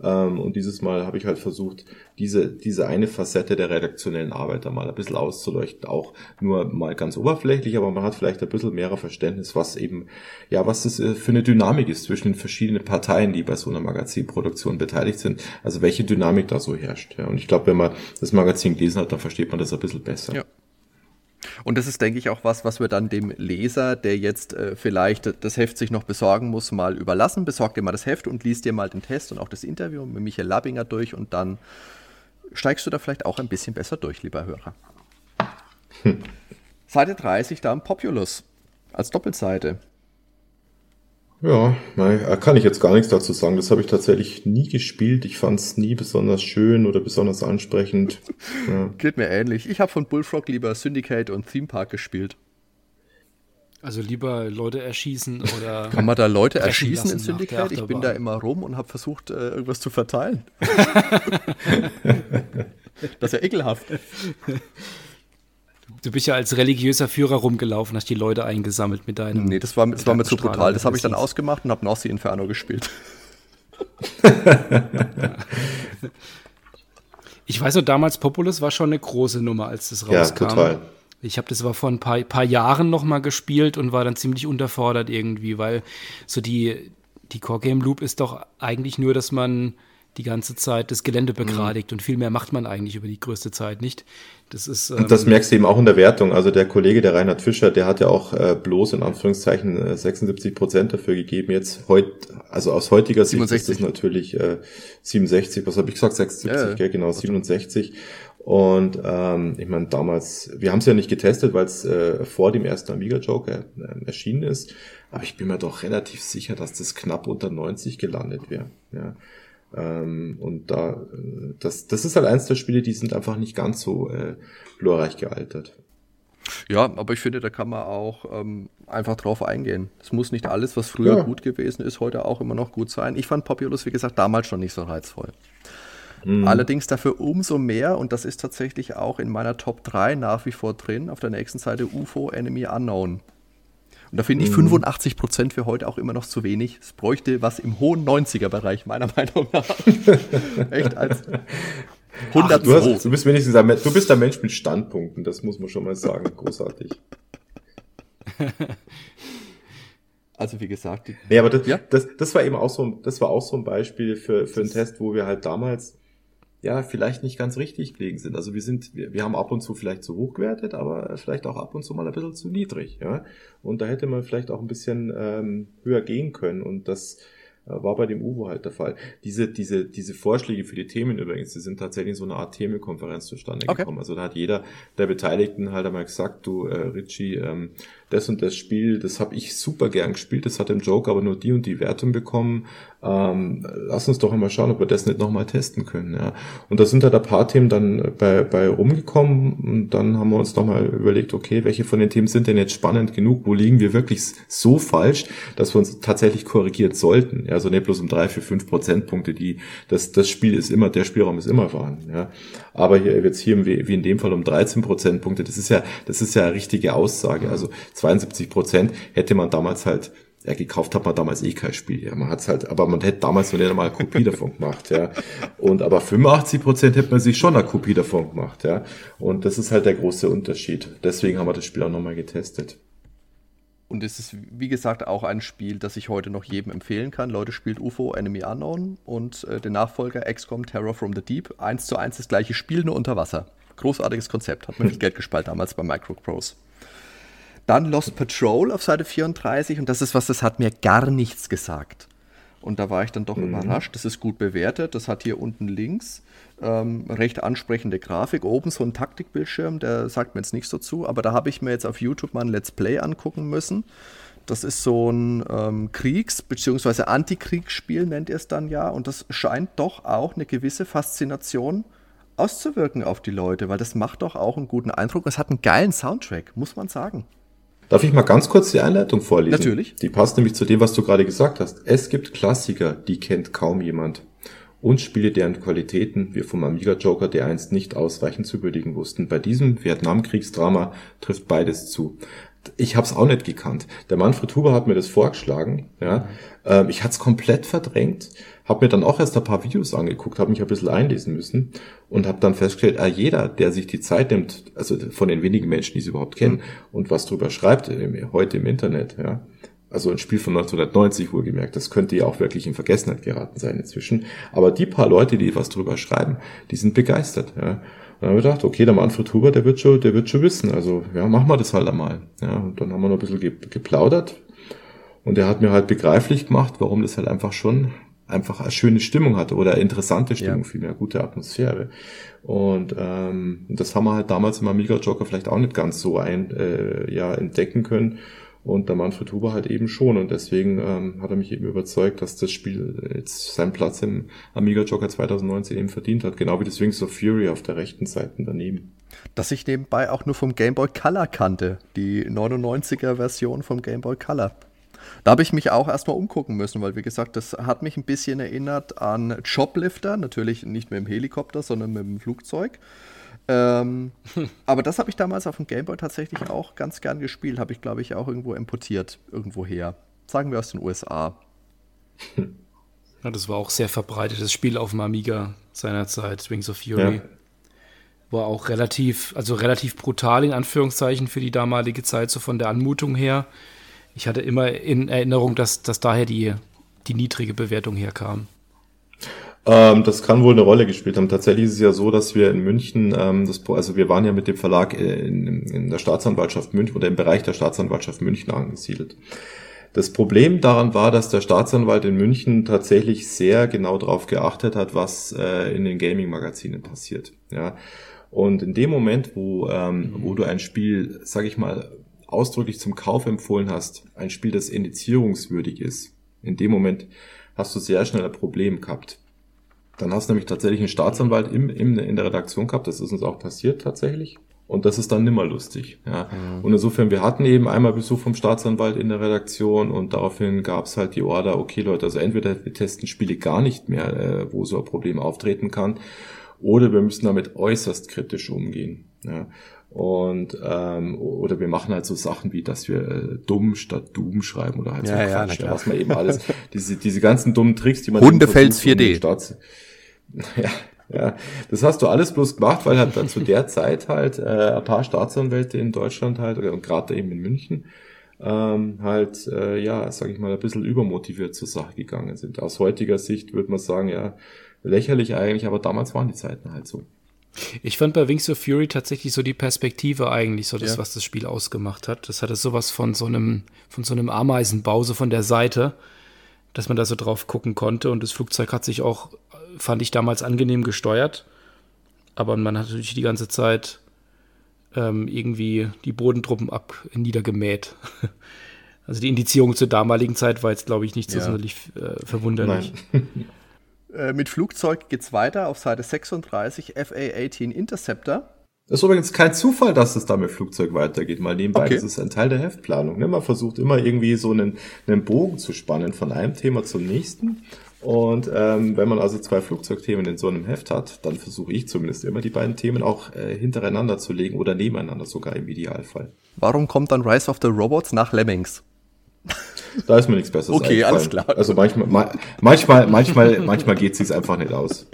Ähm, und dieses Mal habe ich halt versucht, diese, diese eine Facette der redaktionellen Arbeit da mal ein bisschen auszuleuchten. Auch nur mal ganz oberflächlich, aber man hat vielleicht ein bisschen mehr Verständnis, was eben, ja, was das äh, für eine Dynamik ist zwischen den verschiedenen Parteien, die bei so einer Magazinproduktion beteiligt sind. Also welche Dynamik da so herrscht. Ja. Und ich glaube, wenn man das Magazin gelesen hat, dann versteht man das ein bisschen besser. Ja. Und das ist, denke ich, auch was, was wir dann dem Leser, der jetzt äh, vielleicht das Heft sich noch besorgen muss, mal überlassen. Besorg dir mal das Heft und liest dir mal den Test und auch das Interview mit Michael Labinger durch und dann steigst du da vielleicht auch ein bisschen besser durch, lieber Hörer. Hm. Seite 30, da ein Populus als Doppelseite. Ja, nein, kann ich jetzt gar nichts dazu sagen. Das habe ich tatsächlich nie gespielt. Ich fand es nie besonders schön oder besonders ansprechend. Ja. Geht mir ähnlich. Ich habe von Bullfrog lieber Syndicate und Theme Park gespielt. Also lieber Leute erschießen oder. Kann man da Leute erschießen in Syndicate? Ich bin da immer rum und habe versucht, äh, irgendwas zu verteilen. das ist ja ekelhaft. Du bist ja als religiöser Führer rumgelaufen, hast die Leute eingesammelt mit deinem. Nee, das war, das war mir zu brutal. Das habe ich dann ausgemacht und habe Nossi Inferno gespielt. ich weiß noch, damals Populus war schon eine große Nummer, als das rauskam. Ja, total. Ich habe das aber vor ein paar, paar Jahren noch mal gespielt und war dann ziemlich unterfordert irgendwie, weil so die, die Core Game Loop ist doch eigentlich nur, dass man die ganze Zeit das Gelände mhm. begradigt mhm. und viel mehr macht man eigentlich über die größte Zeit nicht. Das ist. Ähm, das merkst du eben auch in der Wertung. Also der Kollege, der Reinhard Fischer, der hat ja auch äh, bloß in Anführungszeichen 76 äh, Prozent dafür gegeben. Jetzt heute, also aus heutiger 67. Sicht ist das natürlich äh, 67. Was habe ich gesagt? 76, ja, gell? genau 67. Und ähm, ich meine, damals, wir haben es ja nicht getestet, weil es äh, vor dem ersten Amiga Joker äh, erschienen ist. Aber ich bin mir doch relativ sicher, dass das knapp unter 90 gelandet wäre. Ja. Ähm, und da, äh, das, das ist halt eins der Spiele, die sind einfach nicht ganz so äh, glorreich gealtert. Ja, aber ich finde, da kann man auch ähm, einfach drauf eingehen. Es muss nicht alles, was früher ja. gut gewesen ist, heute auch immer noch gut sein. Ich fand Populous, wie gesagt, damals schon nicht so reizvoll. Mhm. Allerdings dafür umso mehr, und das ist tatsächlich auch in meiner Top 3 nach wie vor drin, auf der nächsten Seite UFO Enemy Unknown. Und da finde ich 85 mhm. Prozent für heute auch immer noch zu wenig. Es bräuchte was im hohen 90er-Bereich, meiner Meinung nach. Echt als 100 Ach, du, hast, du bist wenigstens ein, du bist ein Mensch mit Standpunkten, das muss man schon mal sagen. Großartig. Also wie gesagt. Nee, aber das, ja? das, das war eben auch so, das war auch so ein Beispiel für, für einen Test, wo wir halt damals ja, vielleicht nicht ganz richtig gelegen sind. Also wir sind, wir, wir haben ab und zu vielleicht zu hoch gewertet, aber vielleicht auch ab und zu mal ein bisschen zu niedrig, ja. Und da hätte man vielleicht auch ein bisschen ähm, höher gehen können und das äh, war bei dem Uvo halt der Fall. Diese, diese, diese Vorschläge für die Themen übrigens, die sind tatsächlich in so eine Art Themenkonferenz zustande okay. gekommen. Also da hat jeder der Beteiligten halt einmal gesagt, du äh, Richie, ähm, das und das Spiel, das habe ich super gern gespielt, das hat im Joke aber nur die und die Wertung bekommen. Ähm, lass uns doch einmal schauen, ob wir das nicht nochmal testen können. Ja. Und da sind halt ein paar Themen dann bei, bei rumgekommen und dann haben wir uns nochmal überlegt, okay, welche von den Themen sind denn jetzt spannend genug, wo liegen wir wirklich so falsch, dass wir uns tatsächlich korrigiert sollten. Ja, also nicht bloß um drei, vier, fünf Prozentpunkte, die das, das Spiel ist immer, der Spielraum ist immer wahr. Ja. Aber hier jetzt hier wie in dem Fall um 13 Prozentpunkte, das ist ja, das ist ja eine richtige Aussage. Also 72 Prozent hätte man damals halt Ja, gekauft hat man damals eh kein Spiel. Ja, man hat's halt, aber man hätte damals noch nicht mal eine Kopie davon gemacht, ja. Und aber 85 Prozent hätte man sich schon eine Kopie davon gemacht, ja. Und das ist halt der große Unterschied. Deswegen haben wir das Spiel auch nochmal getestet. Und es ist, wie gesagt, auch ein Spiel, das ich heute noch jedem empfehlen kann. Leute, spielt UFO Enemy Unknown und äh, den Nachfolger XCOM Terror from the Deep. Eins zu eins das gleiche Spiel, nur unter Wasser. Großartiges Konzept. Hat mir viel Geld gespart damals bei Microprose. Dann Lost Patrol auf Seite 34 und das ist was, das hat mir gar nichts gesagt. Und da war ich dann doch mhm. überrascht. Das ist gut bewertet. Das hat hier unten links ähm, recht ansprechende Grafik. Oben so ein Taktikbildschirm, der sagt mir jetzt nicht so zu. Aber da habe ich mir jetzt auf YouTube mal ein Let's Play angucken müssen. Das ist so ein ähm, Kriegs- bzw. Antikriegsspiel, nennt ihr es dann ja. Und das scheint doch auch eine gewisse Faszination auszuwirken auf die Leute, weil das macht doch auch einen guten Eindruck. Es hat einen geilen Soundtrack, muss man sagen. Darf ich mal ganz kurz die Einleitung vorlesen? Natürlich. Die passt nämlich zu dem, was du gerade gesagt hast. Es gibt Klassiker, die kennt kaum jemand. Und Spiele, deren Qualitäten wir vom Amiga Joker der einst nicht ausreichend zu würdigen wussten. Bei diesem Vietnamkriegsdrama trifft beides zu ich habe es auch nicht gekannt. Der Manfred Huber hat mir das vorgeschlagen. Ja. Ähm, ich hatte es komplett verdrängt, habe mir dann auch erst ein paar Videos angeguckt, habe mich ein bisschen einlesen müssen und habe dann festgestellt, ah, jeder, der sich die Zeit nimmt, also von den wenigen Menschen, die es überhaupt kennen mhm. und was drüber schreibt heute im Internet, ja, also ein Spiel von 1990 wohlgemerkt, das könnte ja auch wirklich in Vergessenheit geraten sein inzwischen. Aber die paar Leute, die was drüber schreiben, die sind begeistert. Ja. Dann haben wir gedacht, okay, der Manfred Huber, der wird schon, der wird schon wissen. Also ja, machen wir das halt einmal. Ja, und dann haben wir noch ein bisschen geplaudert. Und er hat mir halt begreiflich gemacht, warum das halt einfach schon einfach eine schöne Stimmung hatte oder eine interessante Stimmung, ja. vielmehr gute Atmosphäre. Und ähm, das haben wir halt damals im Amiga Joker vielleicht auch nicht ganz so ein, äh, ja, entdecken können. Und der Manfred Huber halt eben schon. Und deswegen ähm, hat er mich eben überzeugt, dass das Spiel jetzt seinen Platz im Amiga Joker 2019 eben verdient hat. Genau wie Wings of Fury auf der rechten Seite daneben. Das ich nebenbei auch nur vom Game Boy Color kannte. Die 99er Version vom Game Boy Color. Da habe ich mich auch erstmal umgucken müssen, weil wie gesagt, das hat mich ein bisschen erinnert an Joblifter. Natürlich nicht mit dem Helikopter, sondern mit dem Flugzeug. Ähm, aber das habe ich damals auf dem Gameboy tatsächlich auch ganz gern gespielt. Habe ich, glaube ich, auch irgendwo importiert, irgendwo her. Sagen wir aus den USA. Ja, das war auch sehr verbreitetes Spiel auf dem Amiga seinerzeit, Wings of Fury. Ja. War auch relativ, also relativ brutal in Anführungszeichen für die damalige Zeit, so von der Anmutung her. Ich hatte immer in Erinnerung, dass, dass daher die, die niedrige Bewertung herkam. Ähm, das kann wohl eine Rolle gespielt haben. Tatsächlich ist es ja so, dass wir in München, ähm, das, also wir waren ja mit dem Verlag in, in der Staatsanwaltschaft München oder im Bereich der Staatsanwaltschaft München angesiedelt. Das Problem daran war, dass der Staatsanwalt in München tatsächlich sehr genau darauf geachtet hat, was äh, in den Gaming-Magazinen passiert. Ja. Und in dem Moment, wo, ähm, wo du ein Spiel, sag ich mal, ausdrücklich zum Kauf empfohlen hast, ein Spiel, das indizierungswürdig ist, in dem Moment hast du sehr schnell ein Problem gehabt. Dann hast du nämlich tatsächlich einen Staatsanwalt im, im, in der Redaktion gehabt, das ist uns auch passiert tatsächlich. Und das ist dann nimmer lustig. Ja. Mhm. Und insofern, wir hatten eben einmal Besuch vom Staatsanwalt in der Redaktion und daraufhin gab es halt die Order, okay Leute, also entweder wir testen Spiele gar nicht mehr, äh, wo so ein Problem auftreten kann, oder wir müssen damit äußerst kritisch umgehen. Ja. Und ähm, oder wir machen halt so Sachen wie, dass wir äh, dumm statt Doom schreiben oder halt ja, so Quatsch, ja, was man eben alles, diese, diese ganzen dummen Tricks, die man Hundefels 4D. Staats ja, ja, das hast du alles bloß gemacht, weil halt dann zu der Zeit halt äh, ein paar Staatsanwälte in Deutschland halt, und gerade eben in München, ähm, halt, äh, ja, sag ich mal, ein bisschen übermotiviert zur Sache gegangen sind. Aus heutiger Sicht würde man sagen, ja, lächerlich eigentlich, aber damals waren die Zeiten halt so. Ich fand bei Wings of Fury tatsächlich so die Perspektive eigentlich so das, ja. was das Spiel ausgemacht hat. Das hatte sowas von so einem, von so einem Ameisenbau, so von der Seite, dass man da so drauf gucken konnte. Und das Flugzeug hat sich auch, fand ich damals angenehm gesteuert. Aber man hat natürlich die ganze Zeit ähm, irgendwie die Bodentruppen ab niedergemäht. Also die Indizierung zur damaligen Zeit war jetzt, glaube ich, nicht so ja. sonderlich äh, verwunderlich. Äh, mit Flugzeug geht's weiter auf Seite 36, FA-18 Interceptor. Das ist übrigens kein Zufall, dass es da mit Flugzeug weitergeht. Mal nebenbei, okay. das ist ein Teil der Heftplanung. Ne? Man versucht immer irgendwie so einen, einen Bogen zu spannen von einem Thema zum nächsten. Und ähm, wenn man also zwei Flugzeugthemen in so einem Heft hat, dann versuche ich zumindest immer die beiden Themen auch äh, hintereinander zu legen oder nebeneinander sogar im Idealfall. Warum kommt dann Rise of the Robots nach Lemmings? Da ist mir nichts Besseres Okay, alles klar. Also manchmal, manchmal, manchmal, manchmal geht es sich einfach nicht aus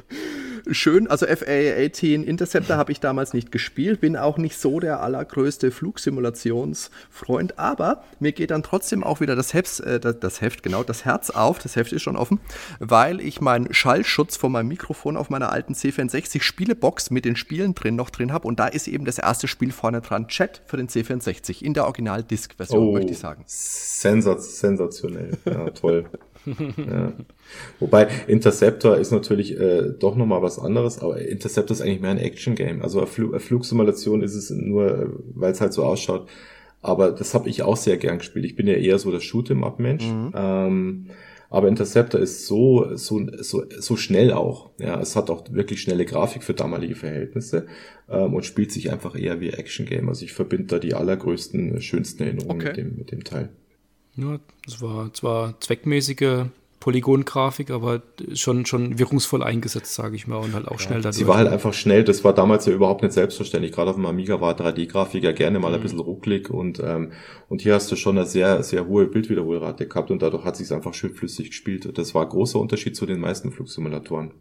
schön. Also FA-18 Interceptor habe ich damals nicht gespielt, bin auch nicht so der allergrößte Flugsimulationsfreund, aber mir geht dann trotzdem auch wieder das Heft, äh, das Heft, genau, das Herz auf, das Heft ist schon offen, weil ich meinen Schallschutz von meinem Mikrofon auf meiner alten C64 Spielebox mit den Spielen drin noch drin habe und da ist eben das erste Spiel vorne dran, Chat für den C64 in der Original-Disc-Version, oh, möchte ich sagen. sensationell, ja, toll ja. Wobei Interceptor ist natürlich äh, doch nochmal was anderes, aber Interceptor ist eigentlich mehr ein Action-Game. Also eine, eine Flugsimulation ist es nur, weil es halt so ausschaut. Aber das habe ich auch sehr gern gespielt. Ich bin ja eher so der Shoot'em-up-Mensch. Mhm. Ähm, aber Interceptor ist so, so, so, so schnell auch. Ja, es hat auch wirklich schnelle Grafik für damalige Verhältnisse ähm, und spielt sich einfach eher wie Action-Game. Also ich verbinde da die allergrößten, schönsten Erinnerungen okay. mit, dem, mit dem Teil. Ja, es war zwar zweckmäßige Polygongrafik, aber schon, schon wirkungsvoll eingesetzt, sage ich mal, und halt auch ja, schnell dadurch. Sie war halt einfach schnell, das war damals ja überhaupt nicht selbstverständlich. Gerade auf dem Amiga war 3D-Grafik ja gerne mal ein mhm. bisschen rucklig und, ähm, und hier hast du schon eine sehr, sehr hohe Bildwiederholrate gehabt und dadurch hat sich einfach schön flüssig gespielt. Das war ein großer Unterschied zu den meisten Flugsimulatoren.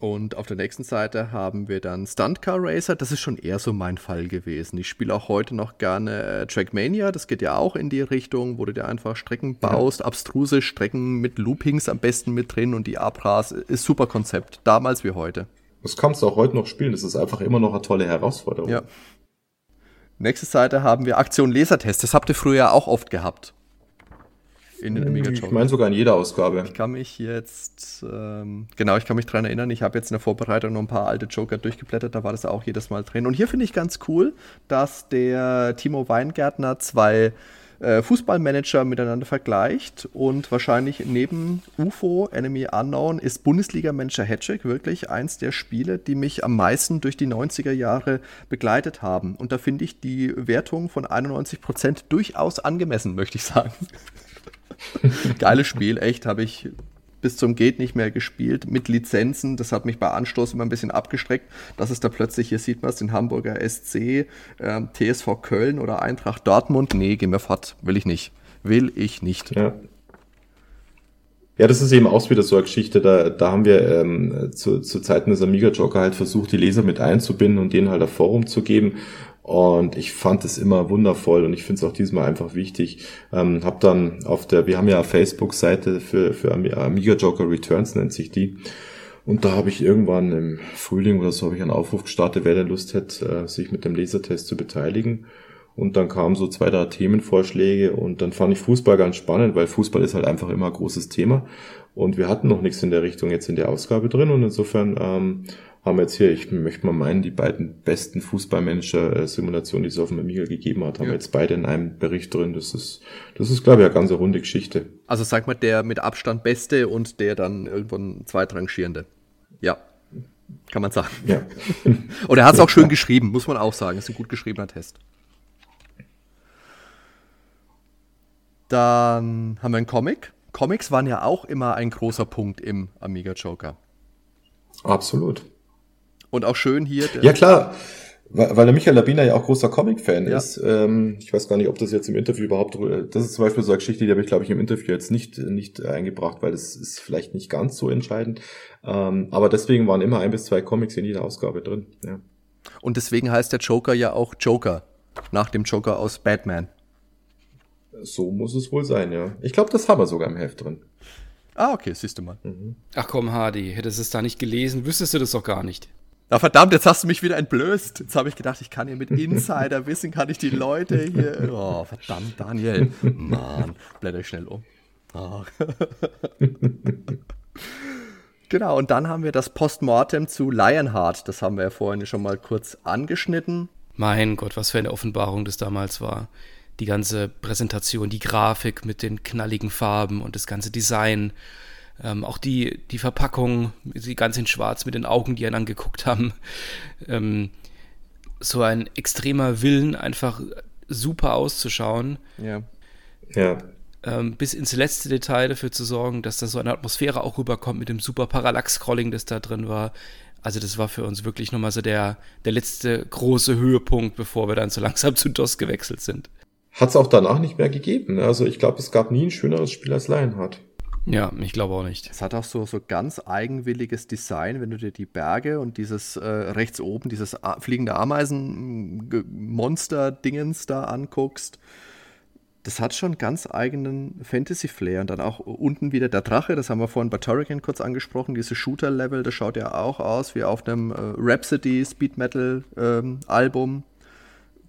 Und auf der nächsten Seite haben wir dann Stunt Car Racer. Das ist schon eher so mein Fall gewesen. Ich spiele auch heute noch gerne äh, Trackmania. Das geht ja auch in die Richtung, wo du dir einfach Strecken baust, ja. abstruse Strecken mit Loopings am besten mit drin und die Abras ist super Konzept. Damals wie heute. Das kannst du auch heute noch spielen. Das ist einfach immer noch eine tolle Herausforderung. Ja. Nächste Seite haben wir Aktion Lasertest. Das habt ihr früher auch oft gehabt in den Amiga Ich meine sogar in jeder Ausgabe. Ich kann mich jetzt, ähm, genau, ich kann mich daran erinnern, ich habe jetzt in der Vorbereitung noch ein paar alte Joker durchgeblättert, da war das auch jedes Mal drin. Und hier finde ich ganz cool, dass der Timo Weingärtner zwei äh, Fußballmanager miteinander vergleicht und wahrscheinlich neben UFO, Enemy Unknown, ist Bundesliga-Manager Hattrick wirklich eins der Spiele, die mich am meisten durch die 90er Jahre begleitet haben. Und da finde ich die Wertung von 91% durchaus angemessen, möchte ich sagen. Geiles Spiel, echt, habe ich bis zum Geht nicht mehr gespielt mit Lizenzen. Das hat mich bei Anstoß immer ein bisschen abgestreckt, dass es da plötzlich, hier sieht man es, den Hamburger SC, äh, TSV Köln oder Eintracht Dortmund. Nee, geh mir fort, will ich nicht. Will ich nicht. Ja. Ja, das ist eben auch wieder so eine Geschichte, da, da haben wir ähm, zu, zu Zeiten des Amiga Joker halt versucht, die Leser mit einzubinden und denen halt ein Forum zu geben. Und ich fand es immer wundervoll und ich finde es auch diesmal einfach wichtig. Ähm, hab dann auf der, wir haben ja Facebook-Seite für, für Amiga Joker Returns nennt sich die. Und da habe ich irgendwann im Frühling oder so habe ich einen Aufruf gestartet, wer denn Lust hätte, äh, sich mit dem Lasertest zu beteiligen. Und dann kamen so zwei, drei Themenvorschläge und dann fand ich Fußball ganz spannend, weil Fußball ist halt einfach immer ein großes Thema. Und wir hatten noch nichts in der Richtung jetzt in der Ausgabe drin und insofern ähm, haben wir jetzt hier, ich möchte mal meinen, die beiden besten Fußballmanager-Simulationen, die es auf dem Amiga gegeben hat, haben ja. jetzt beide in einem Bericht drin. Das ist, das ist, glaube ich, eine ganz runde Geschichte. Also sag mal, der mit Abstand beste und der dann irgendwann zweitrangierende. Ja. Kann man sagen. Ja. und er hat es auch schön geschrieben, muss man auch sagen. Ist ein gut geschriebener Test. Dann haben wir einen Comic. Comics waren ja auch immer ein großer Punkt im Amiga Joker. Absolut. Und auch schön hier. Ja, klar. Weil der Michael Labiner ja auch großer Comic-Fan ja. ist. Ähm, ich weiß gar nicht, ob das jetzt im Interview überhaupt. Das ist zum Beispiel so eine Geschichte, die habe ich, glaube ich, im Interview jetzt nicht, nicht eingebracht, weil das ist vielleicht nicht ganz so entscheidend. Ähm, aber deswegen waren immer ein bis zwei Comics in jeder Ausgabe drin. Ja. Und deswegen heißt der Joker ja auch Joker. Nach dem Joker aus Batman. So muss es wohl sein, ja. Ich glaube, das haben wir sogar im Heft drin. Ah, okay, siehst du mal. Mhm. Ach komm, Hardy, hättest du es da nicht gelesen, wüsstest du das doch gar nicht. Na verdammt, jetzt hast du mich wieder entblößt. Jetzt habe ich gedacht, ich kann hier mit Insider-Wissen, kann ich die Leute hier. Oh, verdammt, Daniel. Mann, blätter ich schnell um. Oh. genau, und dann haben wir das Postmortem zu Lionheart. Das haben wir ja vorhin schon mal kurz angeschnitten. Mein Gott, was für eine Offenbarung das damals war. Die ganze Präsentation, die Grafik mit den knalligen Farben und das ganze Design. Ähm, auch die, die Verpackung, sie ganz in schwarz mit den Augen, die einen angeguckt haben. Ähm, so ein extremer Willen, einfach super auszuschauen. Ja. Ja. Ähm, bis ins letzte Detail dafür zu sorgen, dass da so eine Atmosphäre auch rüberkommt mit dem super Parallax-Scrolling, das da drin war. Also das war für uns wirklich nochmal so der, der letzte große Höhepunkt, bevor wir dann so langsam zu DOS gewechselt sind. hat es auch danach nicht mehr gegeben. Ne? Also ich glaube, es gab nie ein schöneres Spiel als Lionheart. Ja, ich glaube auch nicht. Es hat auch so, so ganz eigenwilliges Design, wenn du dir die Berge und dieses äh, rechts oben, dieses fliegende Ameisenmonster-Dingens da anguckst. Das hat schon ganz eigenen Fantasy-Flair. Und dann auch unten wieder der Drache, das haben wir vorhin bei Turrican kurz angesprochen, diese Shooter-Level, das schaut ja auch aus wie auf einem äh, Rhapsody Speed Metal-Album. Ähm,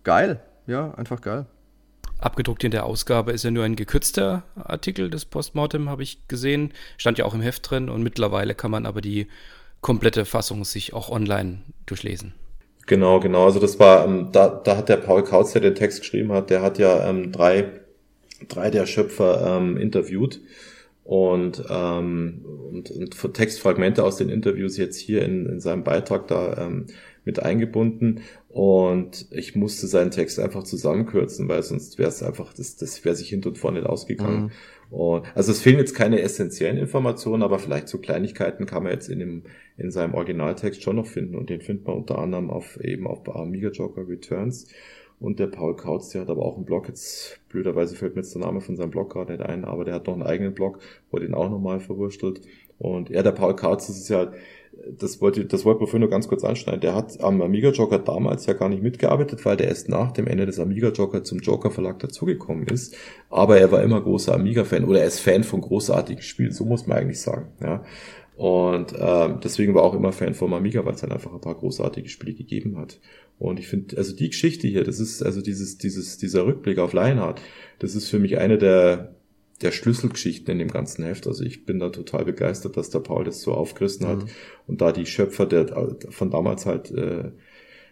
geil, ja, einfach geil. Abgedruckt in der Ausgabe ist ja nur ein gekürzter Artikel des Postmortem, habe ich gesehen. Stand ja auch im Heft drin und mittlerweile kann man aber die komplette Fassung sich auch online durchlesen. Genau, genau. Also das war, ähm, da, da hat der Paul Kautz, der den Text geschrieben hat, der hat ja ähm, drei, drei der Schöpfer ähm, interviewt und, ähm, und, und Textfragmente aus den Interviews jetzt hier in, in seinem Beitrag da ähm, mit eingebunden und ich musste seinen Text einfach zusammenkürzen, weil sonst wäre es einfach, das, das wäre sich hinten und vorne ausgegangen. Mhm. Und, also es fehlen jetzt keine essentiellen Informationen, aber vielleicht so Kleinigkeiten kann man jetzt in, dem, in seinem Originaltext schon noch finden und den findet man unter anderem auf eben auf Amiga Joker Returns. Und der Paul Kautz, der hat aber auch einen Blog, jetzt blöderweise fällt mir jetzt der Name von seinem Blog gerade nicht ein, aber der hat noch einen eigenen Blog, wo er den auch nochmal verwurstelt. Und ja, der Paul Kautz, das ist ja, das wollte, das wollte man vorhin nur ganz kurz anschneiden. Der hat am Amiga Joker damals ja gar nicht mitgearbeitet, weil der erst nach dem Ende des Amiga Joker zum Joker Verlag dazugekommen ist. Aber er war immer großer Amiga-Fan oder er ist Fan von großartigen Spielen, so muss man eigentlich sagen. Ja. Und ähm, deswegen war auch immer Fan vom Amiga, weil es dann einfach ein paar großartige Spiele gegeben hat. Und ich finde, also die Geschichte hier, das ist also dieses, dieses, dieser Rückblick auf Lionheart, das ist für mich eine der der Schlüsselgeschichten in dem ganzen Heft. Also ich bin da total begeistert, dass der Paul das so aufgerissen hat mhm. und da die Schöpfer der von damals halt äh,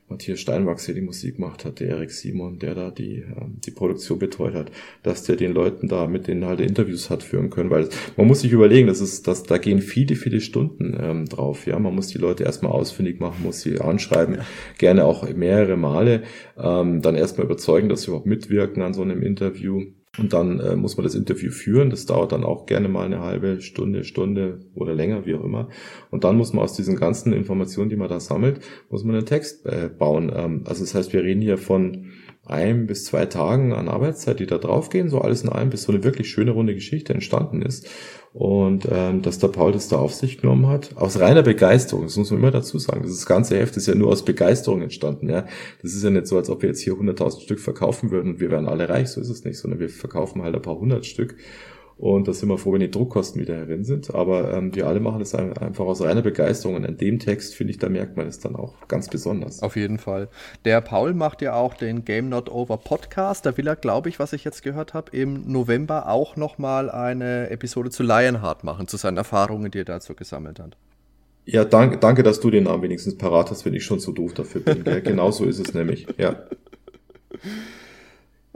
Matthias Steinwachs hier die Musik gemacht hat, der Erik Simon, der da die, ähm, die Produktion betreut hat, dass der den Leuten da mit denen halt Interviews hat führen können, weil man muss sich überlegen, das ist, dass da gehen viele, viele Stunden ähm, drauf, ja, man muss die Leute erstmal ausfindig machen, muss sie anschreiben, ja. gerne auch mehrere Male, ähm, dann erstmal überzeugen, dass sie überhaupt mitwirken an so einem Interview und dann äh, muss man das Interview führen. Das dauert dann auch gerne mal eine halbe Stunde, Stunde oder länger, wie auch immer. Und dann muss man aus diesen ganzen Informationen, die man da sammelt, muss man einen Text äh, bauen. Ähm, also das heißt, wir reden hier von ein bis zwei Tagen an Arbeitszeit, die da draufgehen, so alles in allem, bis so eine wirklich schöne runde Geschichte entstanden ist. Und ähm, dass der Paul das da auf sich genommen hat, aus reiner Begeisterung, das muss man immer dazu sagen. Das ganze Heft ist ja nur aus Begeisterung entstanden. Ja, Das ist ja nicht so, als ob wir jetzt hier 100.000 Stück verkaufen würden und wir wären alle reich, so ist es nicht, sondern wir verkaufen halt ein paar hundert Stück. Und da sind wir froh, wenn die Druckkosten wieder herin sind. Aber ähm, die alle machen das einfach aus reiner Begeisterung. Und in dem Text, finde ich, da merkt man es dann auch ganz besonders. Auf jeden Fall. Der Paul macht ja auch den Game Not Over Podcast. Da will er, glaube ich, was ich jetzt gehört habe, im November auch nochmal eine Episode zu Lionheart machen, zu seinen Erfahrungen, die er dazu gesammelt hat. Ja, danke, danke, dass du den Namen wenigstens parat hast, wenn ich schon so doof dafür bin. genau so ist es nämlich, ja.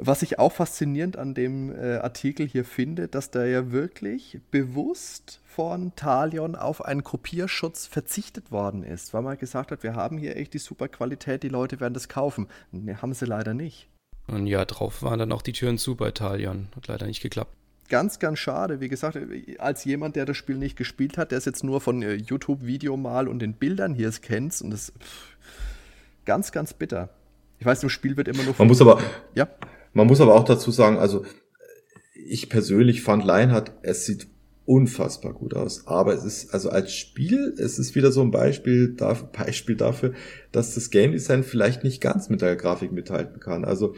Was ich auch faszinierend an dem äh, Artikel hier finde, dass da ja wirklich bewusst von Talion auf einen Kopierschutz verzichtet worden ist, weil man gesagt hat, wir haben hier echt die super Qualität, die Leute werden das kaufen. Ne, haben sie leider nicht. Und ja, drauf waren dann auch die Türen zu bei Talion. Hat leider nicht geklappt. Ganz, ganz schade. Wie gesagt, als jemand, der das Spiel nicht gespielt hat, der es jetzt nur von äh, YouTube-Video mal und den Bildern hier kennt, und das pff, ganz, ganz bitter. Ich weiß, im Spiel wird immer nur. Man muss aber. Ja. Man muss aber auch dazu sagen, also ich persönlich fand Lionheart, es sieht unfassbar gut aus. Aber es ist, also als Spiel, es ist wieder so ein Beispiel dafür, Beispiel dafür, dass das Game Design vielleicht nicht ganz mit der Grafik mithalten kann. Also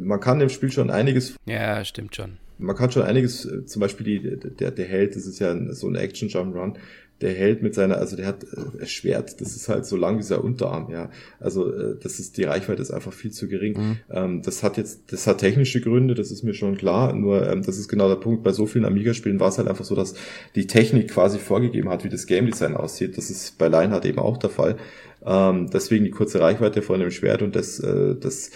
man kann im Spiel schon einiges. Ja, stimmt schon. Man kann schon einiges, äh, zum Beispiel die, der, der Held, das ist ja so ein Action Jump Run, der hält mit seiner, also der hat äh, Schwert, das ist halt so lang wie sein Unterarm, ja. Also äh, das ist, die Reichweite ist einfach viel zu gering. Mhm. Ähm, das hat jetzt, das hat technische Gründe, das ist mir schon klar, nur ähm, das ist genau der Punkt, bei so vielen Amiga-Spielen war es halt einfach so, dass die Technik quasi vorgegeben hat, wie das Game Design aussieht. Das ist bei Lionheart eben auch der Fall. Ähm, deswegen die kurze Reichweite von dem Schwert und das, äh, das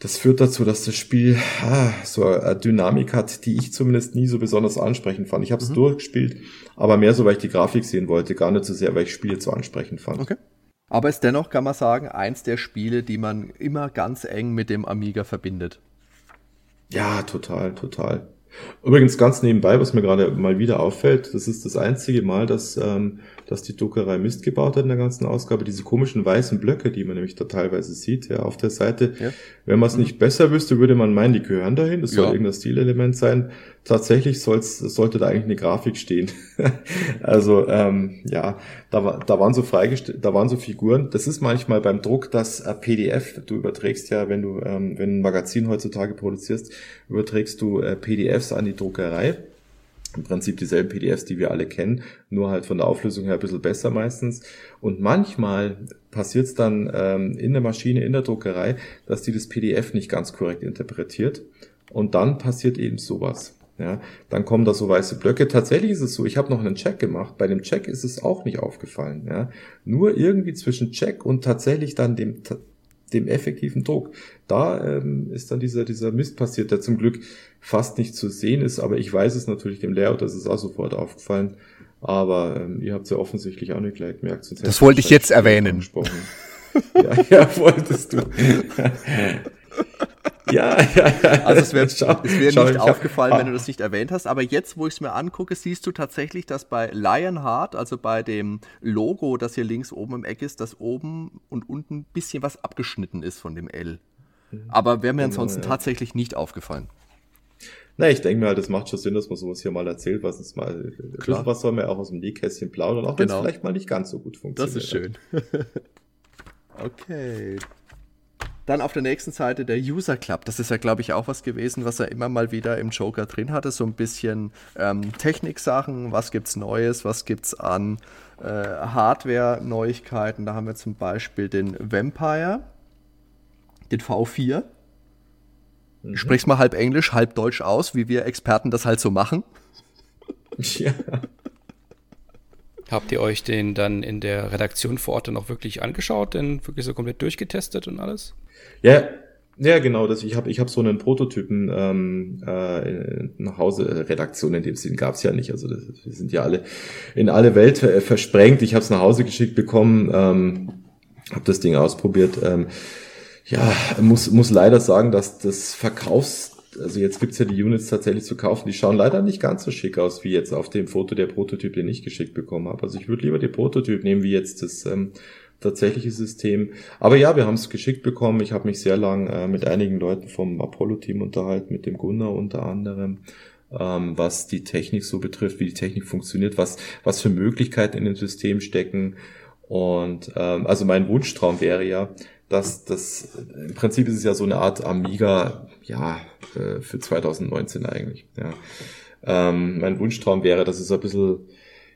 das führt dazu, dass das Spiel ah, so eine Dynamik hat, die ich zumindest nie so besonders ansprechend fand. Ich habe es mhm. durchgespielt, aber mehr so, weil ich die Grafik sehen wollte, gar nicht so sehr, weil ich Spiele zu ansprechend fand. Okay. Aber ist dennoch, kann man sagen, eins der Spiele, die man immer ganz eng mit dem Amiga verbindet. Ja, total, total. Übrigens ganz nebenbei, was mir gerade mal wieder auffällt, das ist das einzige Mal, dass, ähm, dass die Druckerei Mist gebaut hat in der ganzen Ausgabe. Diese komischen weißen Blöcke, die man nämlich da teilweise sieht, ja, auf der Seite. Ja. Wenn man es mhm. nicht besser wüsste, würde man meinen, die gehören dahin. Das soll ja. irgendein Stilelement sein. Tatsächlich soll's, sollte da eigentlich eine Grafik stehen. also ähm, ja, da, da waren so freigestellt, da waren so Figuren. Das ist manchmal beim Druck das äh, PDF. Du überträgst ja, wenn du ähm, wenn ein Magazin heutzutage produzierst, überträgst du äh, PDFs an die Druckerei. Im Prinzip dieselben PDFs, die wir alle kennen, nur halt von der Auflösung her ein bisschen besser meistens. Und manchmal passiert es dann ähm, in der Maschine, in der Druckerei, dass die das PDF nicht ganz korrekt interpretiert. Und dann passiert eben sowas. Ja, dann kommen da so weiße Blöcke. Tatsächlich ist es so, ich habe noch einen Check gemacht. Bei dem Check ist es auch nicht aufgefallen. Ja, nur irgendwie zwischen Check und tatsächlich dann dem dem effektiven Druck. Da ähm, ist dann dieser, dieser Mist passiert, der zum Glück fast nicht zu sehen ist, aber ich weiß es natürlich dem Layout, das ist auch sofort aufgefallen. Aber ähm, ihr habt es ja offensichtlich auch nicht gleich gemerkt. Sonst das wollte ich jetzt erwähnen. ja, ja, wolltest du. ja, ja, ja. Also es wäre wär nicht aufgefallen, hab, wenn du das nicht erwähnt hast. Aber jetzt, wo ich es mir angucke, siehst du tatsächlich, dass bei Lionheart, also bei dem Logo, das hier links oben im Eck ist, dass oben und unten ein bisschen was abgeschnitten ist von dem L. Aber wäre mir genau, ansonsten ja. tatsächlich nicht aufgefallen. Na, ich denke mir halt, es macht schon Sinn, dass man sowas hier mal erzählt, was es mal, Klar. was soll man auch aus dem Nähkästchen plaudern, auch wenn es genau. vielleicht mal nicht ganz so gut funktioniert. Das ist schön. okay. Dann auf der nächsten Seite der User Club. Das ist ja, glaube ich, auch was gewesen, was er immer mal wieder im Joker drin hatte. So ein bisschen ähm, Technik-Sachen, was gibt's Neues, was gibt's an äh, Hardware-Neuigkeiten. Da haben wir zum Beispiel den Vampire, den V4. Mhm. Ich sprich's mal halb Englisch, halb Deutsch aus, wie wir Experten das halt so machen. Ja. Habt ihr euch den dann in der Redaktion vor Ort dann auch wirklich angeschaut, denn wirklich so komplett durchgetestet und alles? Ja, ja, genau. Das, ich habe ich hab so einen Prototypen ähm, äh, nach Hause Redaktion in dem Sinn gab's ja nicht. Also das, wir sind ja alle in alle Welt äh, versprengt. Ich habe es nach Hause geschickt bekommen, ähm, habe das Ding ausprobiert. Ähm, ja, muss muss leider sagen, dass das Verkaufs also jetzt gibt's ja die Units tatsächlich zu kaufen, die schauen leider nicht ganz so schick aus wie jetzt auf dem Foto der Prototyp, den ich geschickt bekommen habe. Also ich würde lieber den Prototyp nehmen, wie jetzt das ähm, tatsächliche System. Aber ja, wir haben es geschickt bekommen. Ich habe mich sehr lang äh, mit einigen Leuten vom Apollo-Team unterhalten, mit dem Gunnar unter anderem, ähm, was die Technik so betrifft, wie die Technik funktioniert, was, was für Möglichkeiten in dem System stecken. Und ähm, also mein Wunschtraum wäre ja, dass das im Prinzip ist es ja so eine Art Amiga, ja, äh, für 2019 eigentlich. Ja. Ähm, mein Wunschtraum wäre, dass es ein bisschen,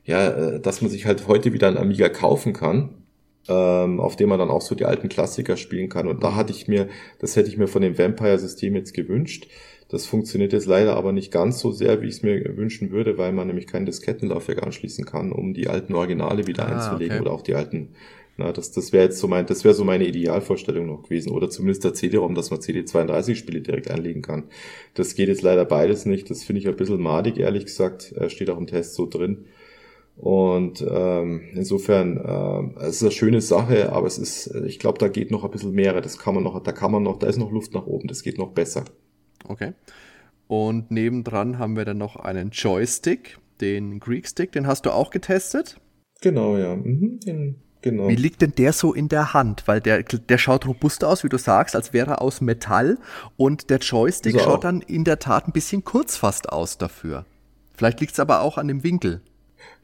ja, äh, dass man sich halt heute wieder ein Amiga kaufen kann, ähm, auf dem man dann auch so die alten Klassiker spielen kann. Und da hatte ich mir, das hätte ich mir von dem Vampire-System jetzt gewünscht. Das funktioniert jetzt leider aber nicht ganz so sehr, wie ich es mir wünschen würde, weil man nämlich kein Diskettenlaufwerk anschließen kann, um die alten Originale wieder ah, einzulegen okay. oder auch die alten na, das das wäre jetzt so mein, das wäre so meine Idealvorstellung noch gewesen. Oder zumindest der CD-ROM, dass man CD32-Spiele direkt einlegen kann. Das geht jetzt leider beides nicht. Das finde ich ein bisschen madig, ehrlich gesagt. Steht auch im Test so drin. Und ähm, insofern, äh, es ist eine schöne Sache, aber es ist, ich glaube, da geht noch ein bisschen mehr. Das kann man noch, da kann man noch, da ist noch Luft nach oben, das geht noch besser. Okay. Und nebendran haben wir dann noch einen Joystick, den Greek Stick, den hast du auch getestet? Genau, ja. Mhm, den Genau. Wie liegt denn der so in der Hand? Weil der, der schaut robust aus, wie du sagst, als wäre er aus Metall. Und der Joystick so schaut dann in der Tat ein bisschen kurz fast aus dafür. Vielleicht liegt es aber auch an dem Winkel.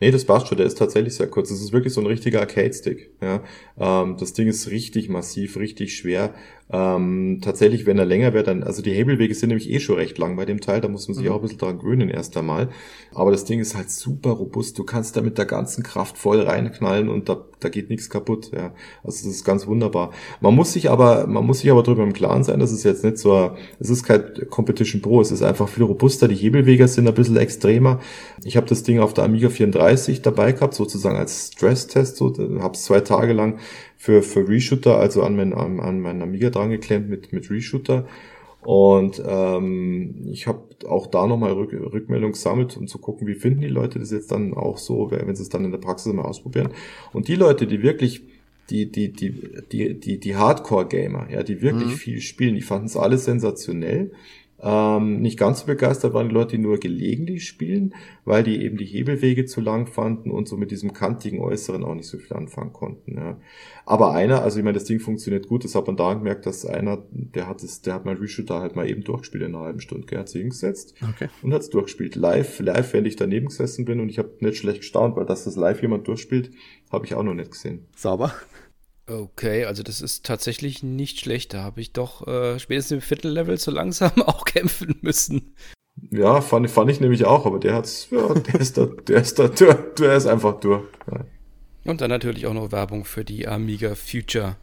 Nee, das passt schon, der ist tatsächlich sehr kurz. Das ist wirklich so ein richtiger Arcade-Stick. Ja. Ähm, das Ding ist richtig massiv, richtig schwer. Ähm, tatsächlich, wenn er länger wird, dann, also die Hebelwege sind nämlich eh schon recht lang bei dem Teil, da muss man sich mhm. auch ein bisschen dran gewöhnen erst einmal. Aber das Ding ist halt super robust. Du kannst da mit der ganzen Kraft voll reinknallen und da, da geht nichts kaputt. Ja. Also das ist ganz wunderbar. Man muss sich aber, man muss sich aber darüber im Klaren sein, dass es jetzt nicht so, es ist kein Competition Pro, es ist einfach viel robuster. Die Hebelwege sind ein bisschen extremer. Ich habe das Ding auf der Amiga 34 dabei gehabt, sozusagen als Stress-Test, so, habe es zwei Tage lang für, für Reshooter, also an, mein, an, an meinen Amiga dran geklemmt mit, mit Reshooter. Und ähm, ich habe auch da nochmal Rück, Rückmeldung gesammelt, um zu gucken, wie finden die Leute das jetzt dann auch so, wenn sie es dann in der Praxis mal ausprobieren. Und die Leute, die wirklich die, die, die, die, die, die Hardcore-Gamer, ja, die wirklich mhm. viel spielen, die fanden es alle sensationell. Ähm, nicht ganz so begeistert waren die Leute, die nur gelegentlich spielen, weil die eben die Hebelwege zu lang fanden und so mit diesem kantigen Äußeren auch nicht so viel anfangen konnten. Ja. Aber einer, also ich meine, das Ding funktioniert gut, das hat man da gemerkt, dass einer, der hat es, der hat mal Reshooter halt mal eben durchgespielt in einer halben Stunde, gell, hat sich hingesetzt okay. und hat es durchgespielt. Live, live, wenn ich daneben gesessen bin und ich habe nicht schlecht gestaunt, weil dass das live jemand durchspielt, habe ich auch noch nicht gesehen. Sauber. Okay, also das ist tatsächlich nicht schlecht. Da habe ich doch äh, spätestens im Viertellevel so langsam auch kämpfen müssen. Ja, fand, fand ich nämlich auch, aber der hat's, ja, der ist da, der ist da, der, der ist einfach durch. Ja. Und dann natürlich auch noch Werbung für die Amiga Future.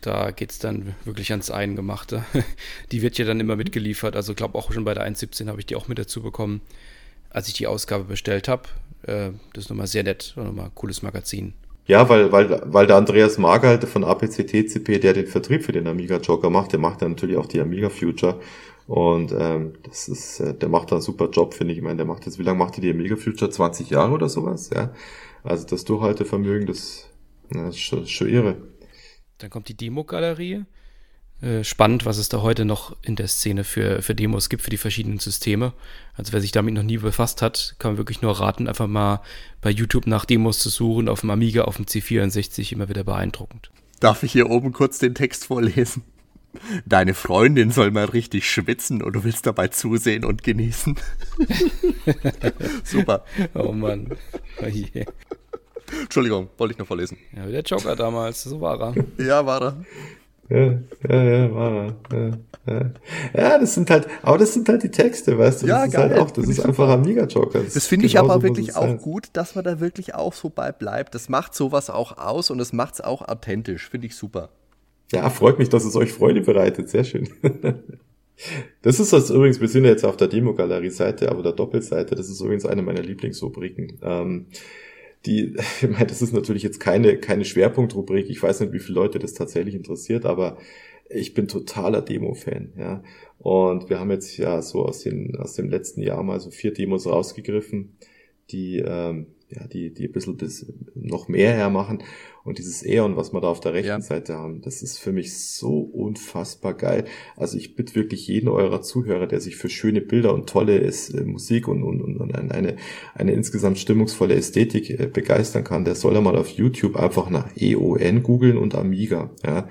Da geht es dann wirklich ans Eingemachte. Die wird ja dann immer mitgeliefert. Also ich glaube auch schon bei der 1.17 habe ich die auch mit dazu bekommen, als ich die Ausgabe bestellt habe. Äh, das ist nochmal sehr nett nochmal cooles Magazin. Ja, weil, weil, weil der Andreas Mager halt von APC TCP, der den Vertrieb für den Amiga Joker macht, der macht ja natürlich auch die Amiga Future. Und ähm, das ist, äh, der macht da einen super Job, finde ich. Ich meine, der macht jetzt, wie lange macht die die Amiga Future? 20 Jahre oder sowas, ja. Also das Durchhaltevermögen, das, das ist schon, schon irre. Dann kommt die Demo-Galerie. Äh, spannend, was es da heute noch in der Szene für, für Demos gibt, für die verschiedenen Systeme. Also wer sich damit noch nie befasst hat, kann wirklich nur raten, einfach mal bei YouTube nach Demos zu suchen, auf dem Amiga, auf dem C64, immer wieder beeindruckend. Darf ich hier oben kurz den Text vorlesen? Deine Freundin soll mal richtig schwitzen und du willst dabei zusehen und genießen. Super. Oh Mann. Oh yeah. Entschuldigung, wollte ich noch vorlesen. Ja, wie der Joker damals, so war er. Ja, war er. Ja, ja, ja, war ja, ja. ja, das sind halt, aber das sind halt die Texte, weißt du? Das ja, ist geil. halt auch, das ist einfach ein Mega-Joker. Das, das finde ich aber wirklich auch gut, dass man da wirklich auch so bei bleibt. Das macht sowas auch aus und es macht es auch authentisch. Finde ich super. Ja, freut mich, dass es euch Freude bereitet. Sehr schön. Das ist das übrigens, wir sind jetzt auf der Demo-Galerie-Seite, aber der Doppelseite, das ist übrigens eine meiner Lieblingsrubriken. Ähm, die, ich meine, das ist natürlich jetzt keine, keine Schwerpunktrubrik. Ich weiß nicht, wie viele Leute das tatsächlich interessiert, aber ich bin totaler Demo-Fan, ja. Und wir haben jetzt ja so aus, den, aus dem letzten Jahr mal so vier Demos rausgegriffen, die, ähm, ja, die, die ein bisschen das noch mehr hermachen. Und dieses Eon, was wir da auf der rechten ja. Seite haben, das ist für mich so unfassbar geil. Also ich bitte wirklich jeden eurer Zuhörer, der sich für schöne Bilder und tolle ist, äh, Musik und, und, und eine, eine insgesamt stimmungsvolle Ästhetik äh, begeistern kann, der soll ja mal auf YouTube einfach nach EON googeln und Amiga, ja,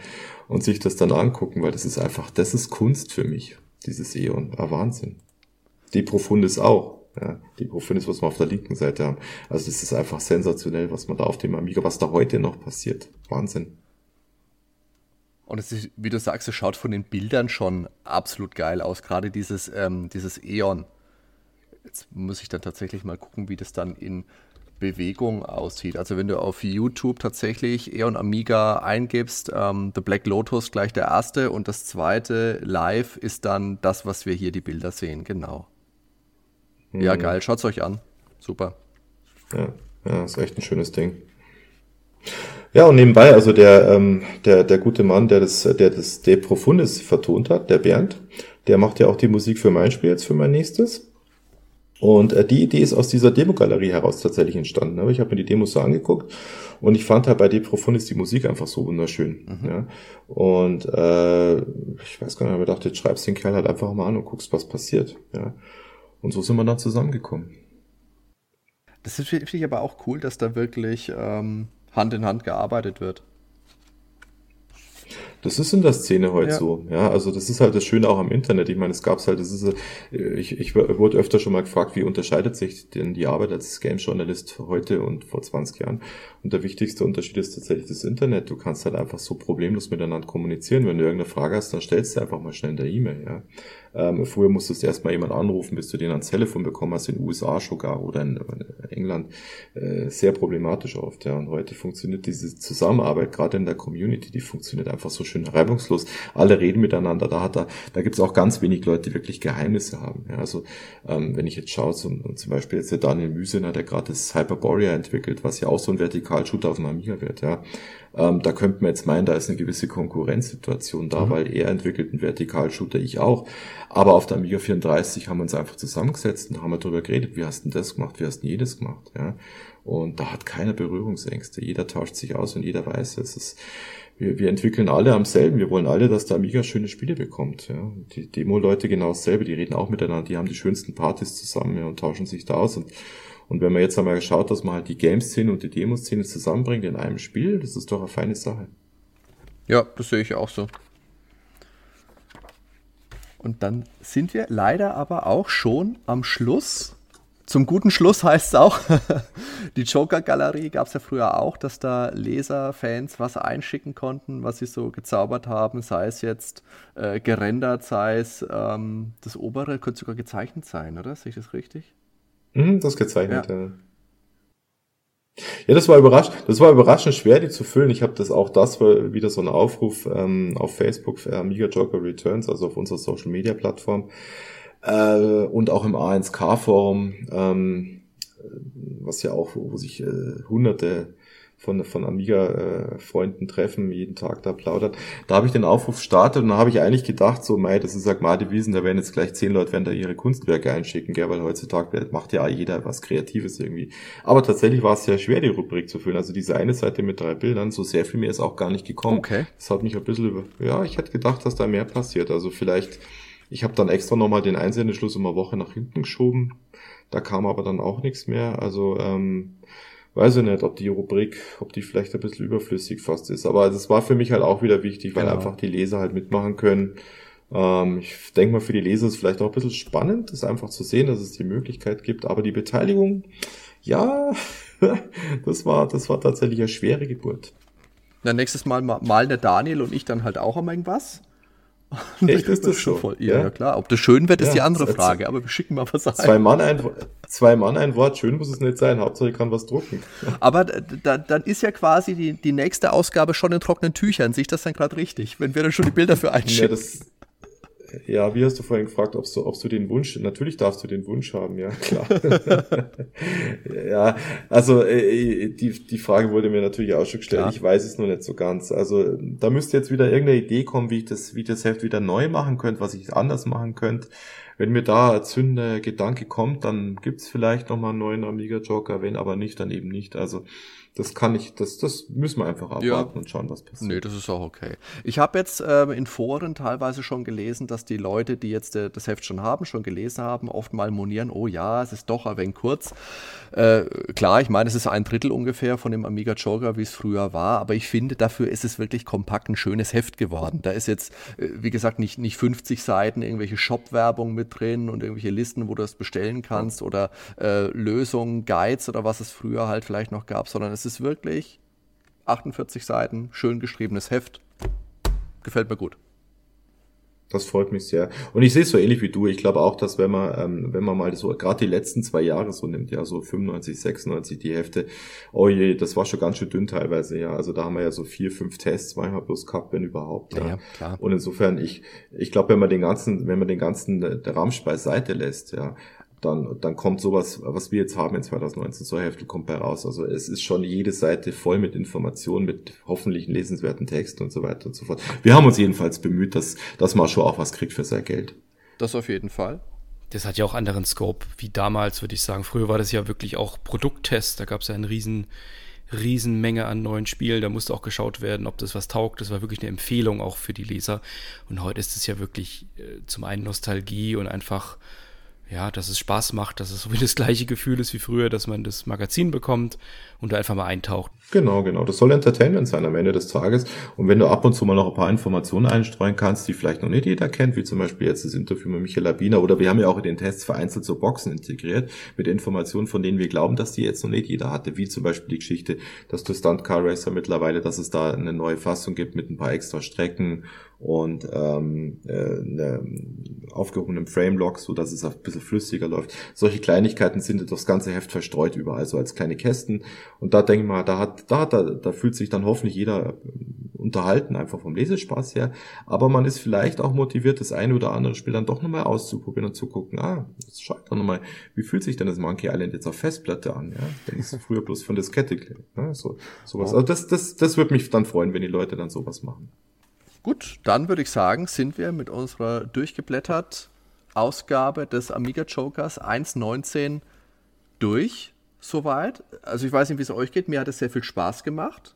und sich das dann angucken, weil das ist einfach, das ist Kunst für mich, dieses Eon. Ah, Wahnsinn. Die Profundis auch. Ja, die Profinis, was wir auf der linken Seite haben. Also es ist einfach sensationell, was man da auf dem Amiga, was da heute noch passiert. Wahnsinn. Und es ist, wie du sagst, es schaut von den Bildern schon absolut geil aus. Gerade dieses, ähm, dieses Eon. Jetzt muss ich dann tatsächlich mal gucken, wie das dann in Bewegung aussieht. Also wenn du auf YouTube tatsächlich Eon Amiga eingibst, ähm, The Black Lotus gleich der erste und das zweite live ist dann das, was wir hier die Bilder sehen. Genau. Ja, mhm. geil. Schaut's euch an. Super. Ja, ja, ist echt ein schönes Ding. Ja, und nebenbei, also der, ähm, der, der gute Mann, der das, der das De Profundis vertont hat, der Bernd, der macht ja auch die Musik für mein Spiel jetzt für mein nächstes. Und äh, die Idee ist aus dieser Demo-Galerie heraus tatsächlich entstanden. Aber ich habe mir die Demos so angeguckt und ich fand halt bei De Profundis die Musik einfach so wunderschön. Mhm. Ja. Und äh, ich weiß gar nicht, ich dachte, jetzt schreibst den Kerl halt einfach mal an und guckst, was passiert. Ja. Und so sind wir dann zusammengekommen. Das finde ich aber auch cool, dass da wirklich ähm, Hand in Hand gearbeitet wird. Das ist in der Szene heute ja. so. Ja, also das ist halt das Schöne auch am Internet. Ich meine, es gab's halt, das ist, äh, ich, ich wurde öfter schon mal gefragt, wie unterscheidet sich denn die Arbeit als Game-Journalist heute und vor 20 Jahren? Und der wichtigste Unterschied ist tatsächlich das Internet. Du kannst halt einfach so problemlos miteinander kommunizieren. Wenn du irgendeine Frage hast, dann stellst du einfach mal schnell in der E-Mail, ja. Ähm, früher musstest du erstmal jemand anrufen, bis du den ans Telefon bekommen hast, in den USA sogar oder in, in England. Äh, sehr problematisch oft, ja. Und heute funktioniert diese Zusammenarbeit, gerade in der Community, die funktioniert einfach so schön reibungslos. Alle reden miteinander. Da hat da, da gibt es auch ganz wenig Leute, die wirklich Geheimnisse haben. Ja. Also ähm, wenn ich jetzt schaue, zum, zum Beispiel jetzt der Daniel Müsener, der gerade das Hyperborea entwickelt, was ja auch so ein Vertikalshooter auf dem Amiga wird, ja. Ähm, da könnte man jetzt meinen, da ist eine gewisse Konkurrenzsituation da, mhm. weil er entwickelt einen Vertikalshooter, ich auch. Aber auf der Amiga 34 haben wir uns einfach zusammengesetzt und haben wir darüber geredet, wie hast du das gemacht, wie hast du jedes gemacht, ja. Und da hat keiner Berührungsängste. Jeder tauscht sich aus und jeder weiß, es ist, wir, wir entwickeln alle am selben. Wir wollen alle, dass der Amiga schöne Spiele bekommt. Ja. Die Demo-Leute genau dasselbe, die reden auch miteinander, die haben die schönsten Partys zusammen ja, und tauschen sich da aus. Und, und wenn man jetzt einmal schaut, dass man halt die Game-Szene und die Demo-Szene zusammenbringt in einem Spiel, das ist doch eine feine Sache. Ja, das sehe ich auch so. Und dann sind wir leider aber auch schon am Schluss zum guten Schluss heißt es auch, die Joker-Galerie gab es ja früher auch, dass da Leser, Fans was einschicken konnten, was sie so gezaubert haben, sei es jetzt äh, gerendert, sei es ähm, das obere, könnte sogar gezeichnet sein, oder? Sehe ich das richtig? Mhm, das gezeichnet, ja. ja. Ja, das war überraschend, das war überraschend schwer, die zu füllen. Ich habe das auch, das war wieder so ein Aufruf ähm, auf Facebook für Amiga Joker Returns, also auf unserer Social Media Plattform äh, und auch im ANSK-Forum, ähm, was ja auch, wo sich äh, hunderte von, von Amiga-Freunden treffen, jeden Tag da plaudert. Da habe ich den Aufruf gestartet und da habe ich eigentlich gedacht, so, mei, das ist Agmade Wiesen, da werden jetzt gleich zehn Leute werden da ihre Kunstwerke einschicken, gell, weil heutzutage macht ja jeder was Kreatives irgendwie. Aber tatsächlich war es sehr schwer, die Rubrik zu füllen. Also diese eine Seite mit drei Bildern, so sehr viel mehr ist auch gar nicht gekommen. Okay. Das hat mich ein bisschen, ja, ich hätte gedacht, dass da mehr passiert. Also vielleicht ich habe dann extra nochmal den Einsendeschluss um eine Woche nach hinten geschoben. Da kam aber dann auch nichts mehr. Also ähm, weiß ich nicht, ob die Rubrik, ob die vielleicht ein bisschen überflüssig fast ist. Aber das war für mich halt auch wieder wichtig, weil genau. einfach die Leser halt mitmachen können. Ähm, ich denke mal, für die Leser ist es vielleicht auch ein bisschen spannend, das einfach zu sehen, dass es die Möglichkeit gibt. Aber die Beteiligung, ja, das war, das war tatsächlich eine schwere Geburt. Na, nächstes Mal malen der Daniel und ich dann halt auch um irgendwas. Echt ist das so? Voll, ja, ja, klar. Ob das schön wird, ist ja, die andere Frage, aber wir schicken mal was ein. Zwei Mann ein, zwei Mann ein Wort, schön muss es nicht sein, Hauptsache ich kann was drucken. Aber da, dann ist ja quasi die, die nächste Ausgabe schon in trockenen Tüchern. Sehe ich das dann gerade richtig, wenn wir dann schon die Bilder für einschicken? Ja, das, ja, wie hast du vorhin gefragt, ob du, ob du den Wunsch, natürlich darfst du den Wunsch haben, ja, klar. ja, also äh, die, die Frage wurde mir natürlich auch schon gestellt, klar. ich weiß es nur nicht so ganz. Also da müsste jetzt wieder irgendeine Idee kommen, wie ich das, wie ich das Heft wieder neu machen könnte, was ich anders machen könnte. Wenn mir da ein zündender Gedanke kommt, dann gibt's vielleicht nochmal einen neuen Amiga Joker, wenn aber nicht, dann eben nicht. Also das kann ich, das, das müssen wir einfach abwarten ja. und schauen, was passiert. Nee, das ist auch okay. Ich habe jetzt äh, in Foren teilweise schon gelesen, dass die Leute, die jetzt äh, das Heft schon haben, schon gelesen haben, oft mal monieren, oh ja, es ist doch ein wenig kurz. Äh, klar, ich meine, es ist ein Drittel ungefähr von dem Amiga Joker, wie es früher war, aber ich finde, dafür ist es wirklich kompakt ein schönes Heft geworden. Da ist jetzt, äh, wie gesagt, nicht, nicht 50 Seiten irgendwelche Shop-Werbung mit drin und irgendwelche Listen, wo du das bestellen kannst oder äh, Lösungen, Guides oder was es früher halt vielleicht noch gab, sondern es ist wirklich 48 Seiten, schön geschriebenes Heft. Gefällt mir gut. Das freut mich sehr. Und ich sehe es so ähnlich wie du. Ich glaube auch, dass wenn man, ähm, wenn man mal so gerade die letzten zwei Jahre so nimmt, ja, so 95, 96 die Hefte, oh je, das war schon ganz schön dünn teilweise, ja. Also da haben wir ja so vier, fünf Tests manchmal bloß gehabt, wenn überhaupt. Ja, ja klar. Und insofern, ich, ich glaube, wenn man den ganzen, wenn man den ganzen der Ramsch beiseite lässt, ja, dann, dann kommt sowas, was wir jetzt haben in 2019, so ein Heftel kommt bei raus. Also es ist schon jede Seite voll mit Informationen, mit hoffentlich lesenswerten Texten und so weiter und so fort. Wir haben uns jedenfalls bemüht, dass, dass man schon auch was kriegt für sein Geld. Das auf jeden Fall. Das hat ja auch anderen Scope, wie damals, würde ich sagen. Früher war das ja wirklich auch Produkttest. Da gab es ja eine riesen, riesen Menge an neuen Spielen. Da musste auch geschaut werden, ob das was taugt. Das war wirklich eine Empfehlung auch für die Leser. Und heute ist es ja wirklich äh, zum einen Nostalgie und einfach ja, dass es Spaß macht, dass es so wie das gleiche Gefühl ist wie früher, dass man das Magazin bekommt und da einfach mal eintaucht. Genau, genau. Das soll Entertainment sein am Ende des Tages. Und wenn du ab und zu mal noch ein paar Informationen einstreuen kannst, die vielleicht noch nicht jeder kennt, wie zum Beispiel jetzt das Interview mit Michael Labiner, oder wir haben ja auch in den Tests vereinzelt so Boxen integriert mit Informationen, von denen wir glauben, dass die jetzt noch nicht jeder hatte, wie zum Beispiel die Geschichte, dass du Stunt Car Racer mittlerweile, dass es da eine neue Fassung gibt mit ein paar extra Strecken und ähm, äh, eine aufgehobenen Framelock, so dass es ein bisschen flüssiger läuft. Solche Kleinigkeiten sind das ganze Heft verstreut überall, so als kleine Kästen. Und da denke ich mal, da hat, da da, da fühlt sich dann hoffentlich jeder unterhalten, einfach vom Lesespaß her. Aber man ist vielleicht auch motiviert, das eine oder andere Spiel dann doch nochmal auszuprobieren und zu gucken, ah, das schaut dann nochmal, wie fühlt sich denn das Monkey Island jetzt auf Festplatte an? Ja, wenn ich es früher bloß von Diskette, ne? so, sowas. Also das, das, das würde mich dann freuen, wenn die Leute dann sowas machen. Gut, dann würde ich sagen, sind wir mit unserer durchgeblättert Ausgabe des Amiga Jokers 1.19 durch. Soweit. Also ich weiß nicht, wie es euch geht. Mir hat es sehr viel Spaß gemacht.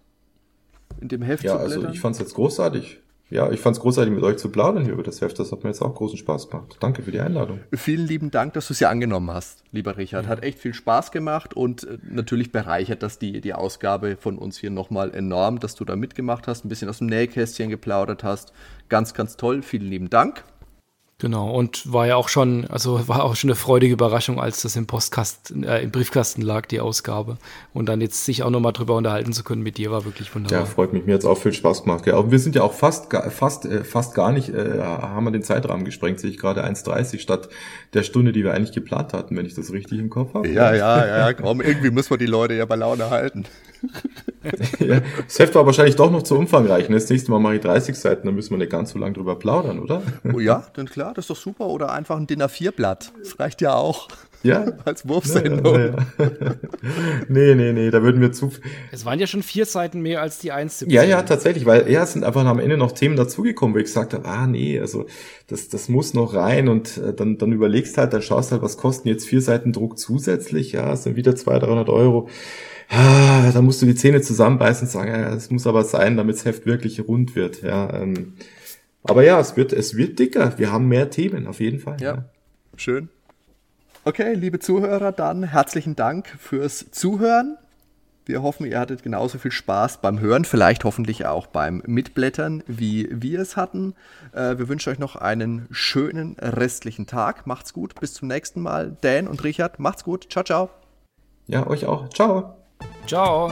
in dem Heft ja, zu blättern? Ja, also ich fand es jetzt großartig. Ja, ich fand es großartig, mit euch zu plaudern hier über das Heft. Das hat mir jetzt auch großen Spaß gemacht. Danke für die Einladung. Vielen lieben Dank, dass du es ja angenommen hast, lieber Richard. Hat echt viel Spaß gemacht und äh, natürlich bereichert das die, die Ausgabe von uns hier nochmal enorm, dass du da mitgemacht hast, ein bisschen aus dem Nähkästchen geplaudert hast. Ganz, ganz toll. Vielen lieben Dank. Genau, und war ja auch schon, also war auch schon eine freudige Überraschung, als das im Postkasten, äh, im Briefkasten lag, die Ausgabe. Und dann jetzt sich auch nochmal drüber unterhalten zu können mit dir, war wirklich wunderbar. Ja, freut mich. Mir jetzt auch viel Spaß gemacht. Ja, und wir sind ja auch fast, fast, äh, fast gar nicht, äh, haben wir den Zeitrahmen gesprengt, sehe ich gerade 1,30 statt der Stunde, die wir eigentlich geplant hatten, wenn ich das richtig im Kopf habe. Ja, ja, ja, komm, irgendwie muss man die Leute ja bei Laune halten. ja, das Heft war wahrscheinlich doch noch zu umfangreich. Ne? Das nächste Mal mache ich 30 Seiten, dann müssen wir nicht ganz so lange drüber plaudern, oder? Oh ja, dann klar, das ist doch super. Oder einfach ein DIN A4-Blatt. Das reicht ja auch. Ja. Als Wurfsendung. Ja, ja, nee, nee, nee, da würden wir zu. Es waren ja schon vier Seiten mehr als die 1. Ja, ja, tatsächlich, weil ja, es sind einfach am Ende noch Themen dazugekommen, wo ich gesagt habe, ah nee, also das, das muss noch rein und äh, dann, dann überlegst halt, dann schaust halt, was kosten jetzt vier Seiten Druck zusätzlich, ja, es sind wieder 200, 300 Euro ah, da musst du die Zähne zusammenbeißen und sagen, ja, es muss aber sein, damit das Heft wirklich rund wird. Ja, ähm, aber ja, es wird, es wird dicker. Wir haben mehr Themen, auf jeden Fall. Ja, ja. schön. Okay, liebe Zuhörer, dann herzlichen Dank fürs Zuhören. Wir hoffen, ihr hattet genauso viel Spaß beim Hören, vielleicht hoffentlich auch beim Mitblättern, wie wir es hatten. Äh, wir wünschen euch noch einen schönen restlichen Tag. Macht's gut, bis zum nächsten Mal. Dan und Richard, macht's gut. Ciao, ciao. Ja, euch auch. Ciao. Ciao.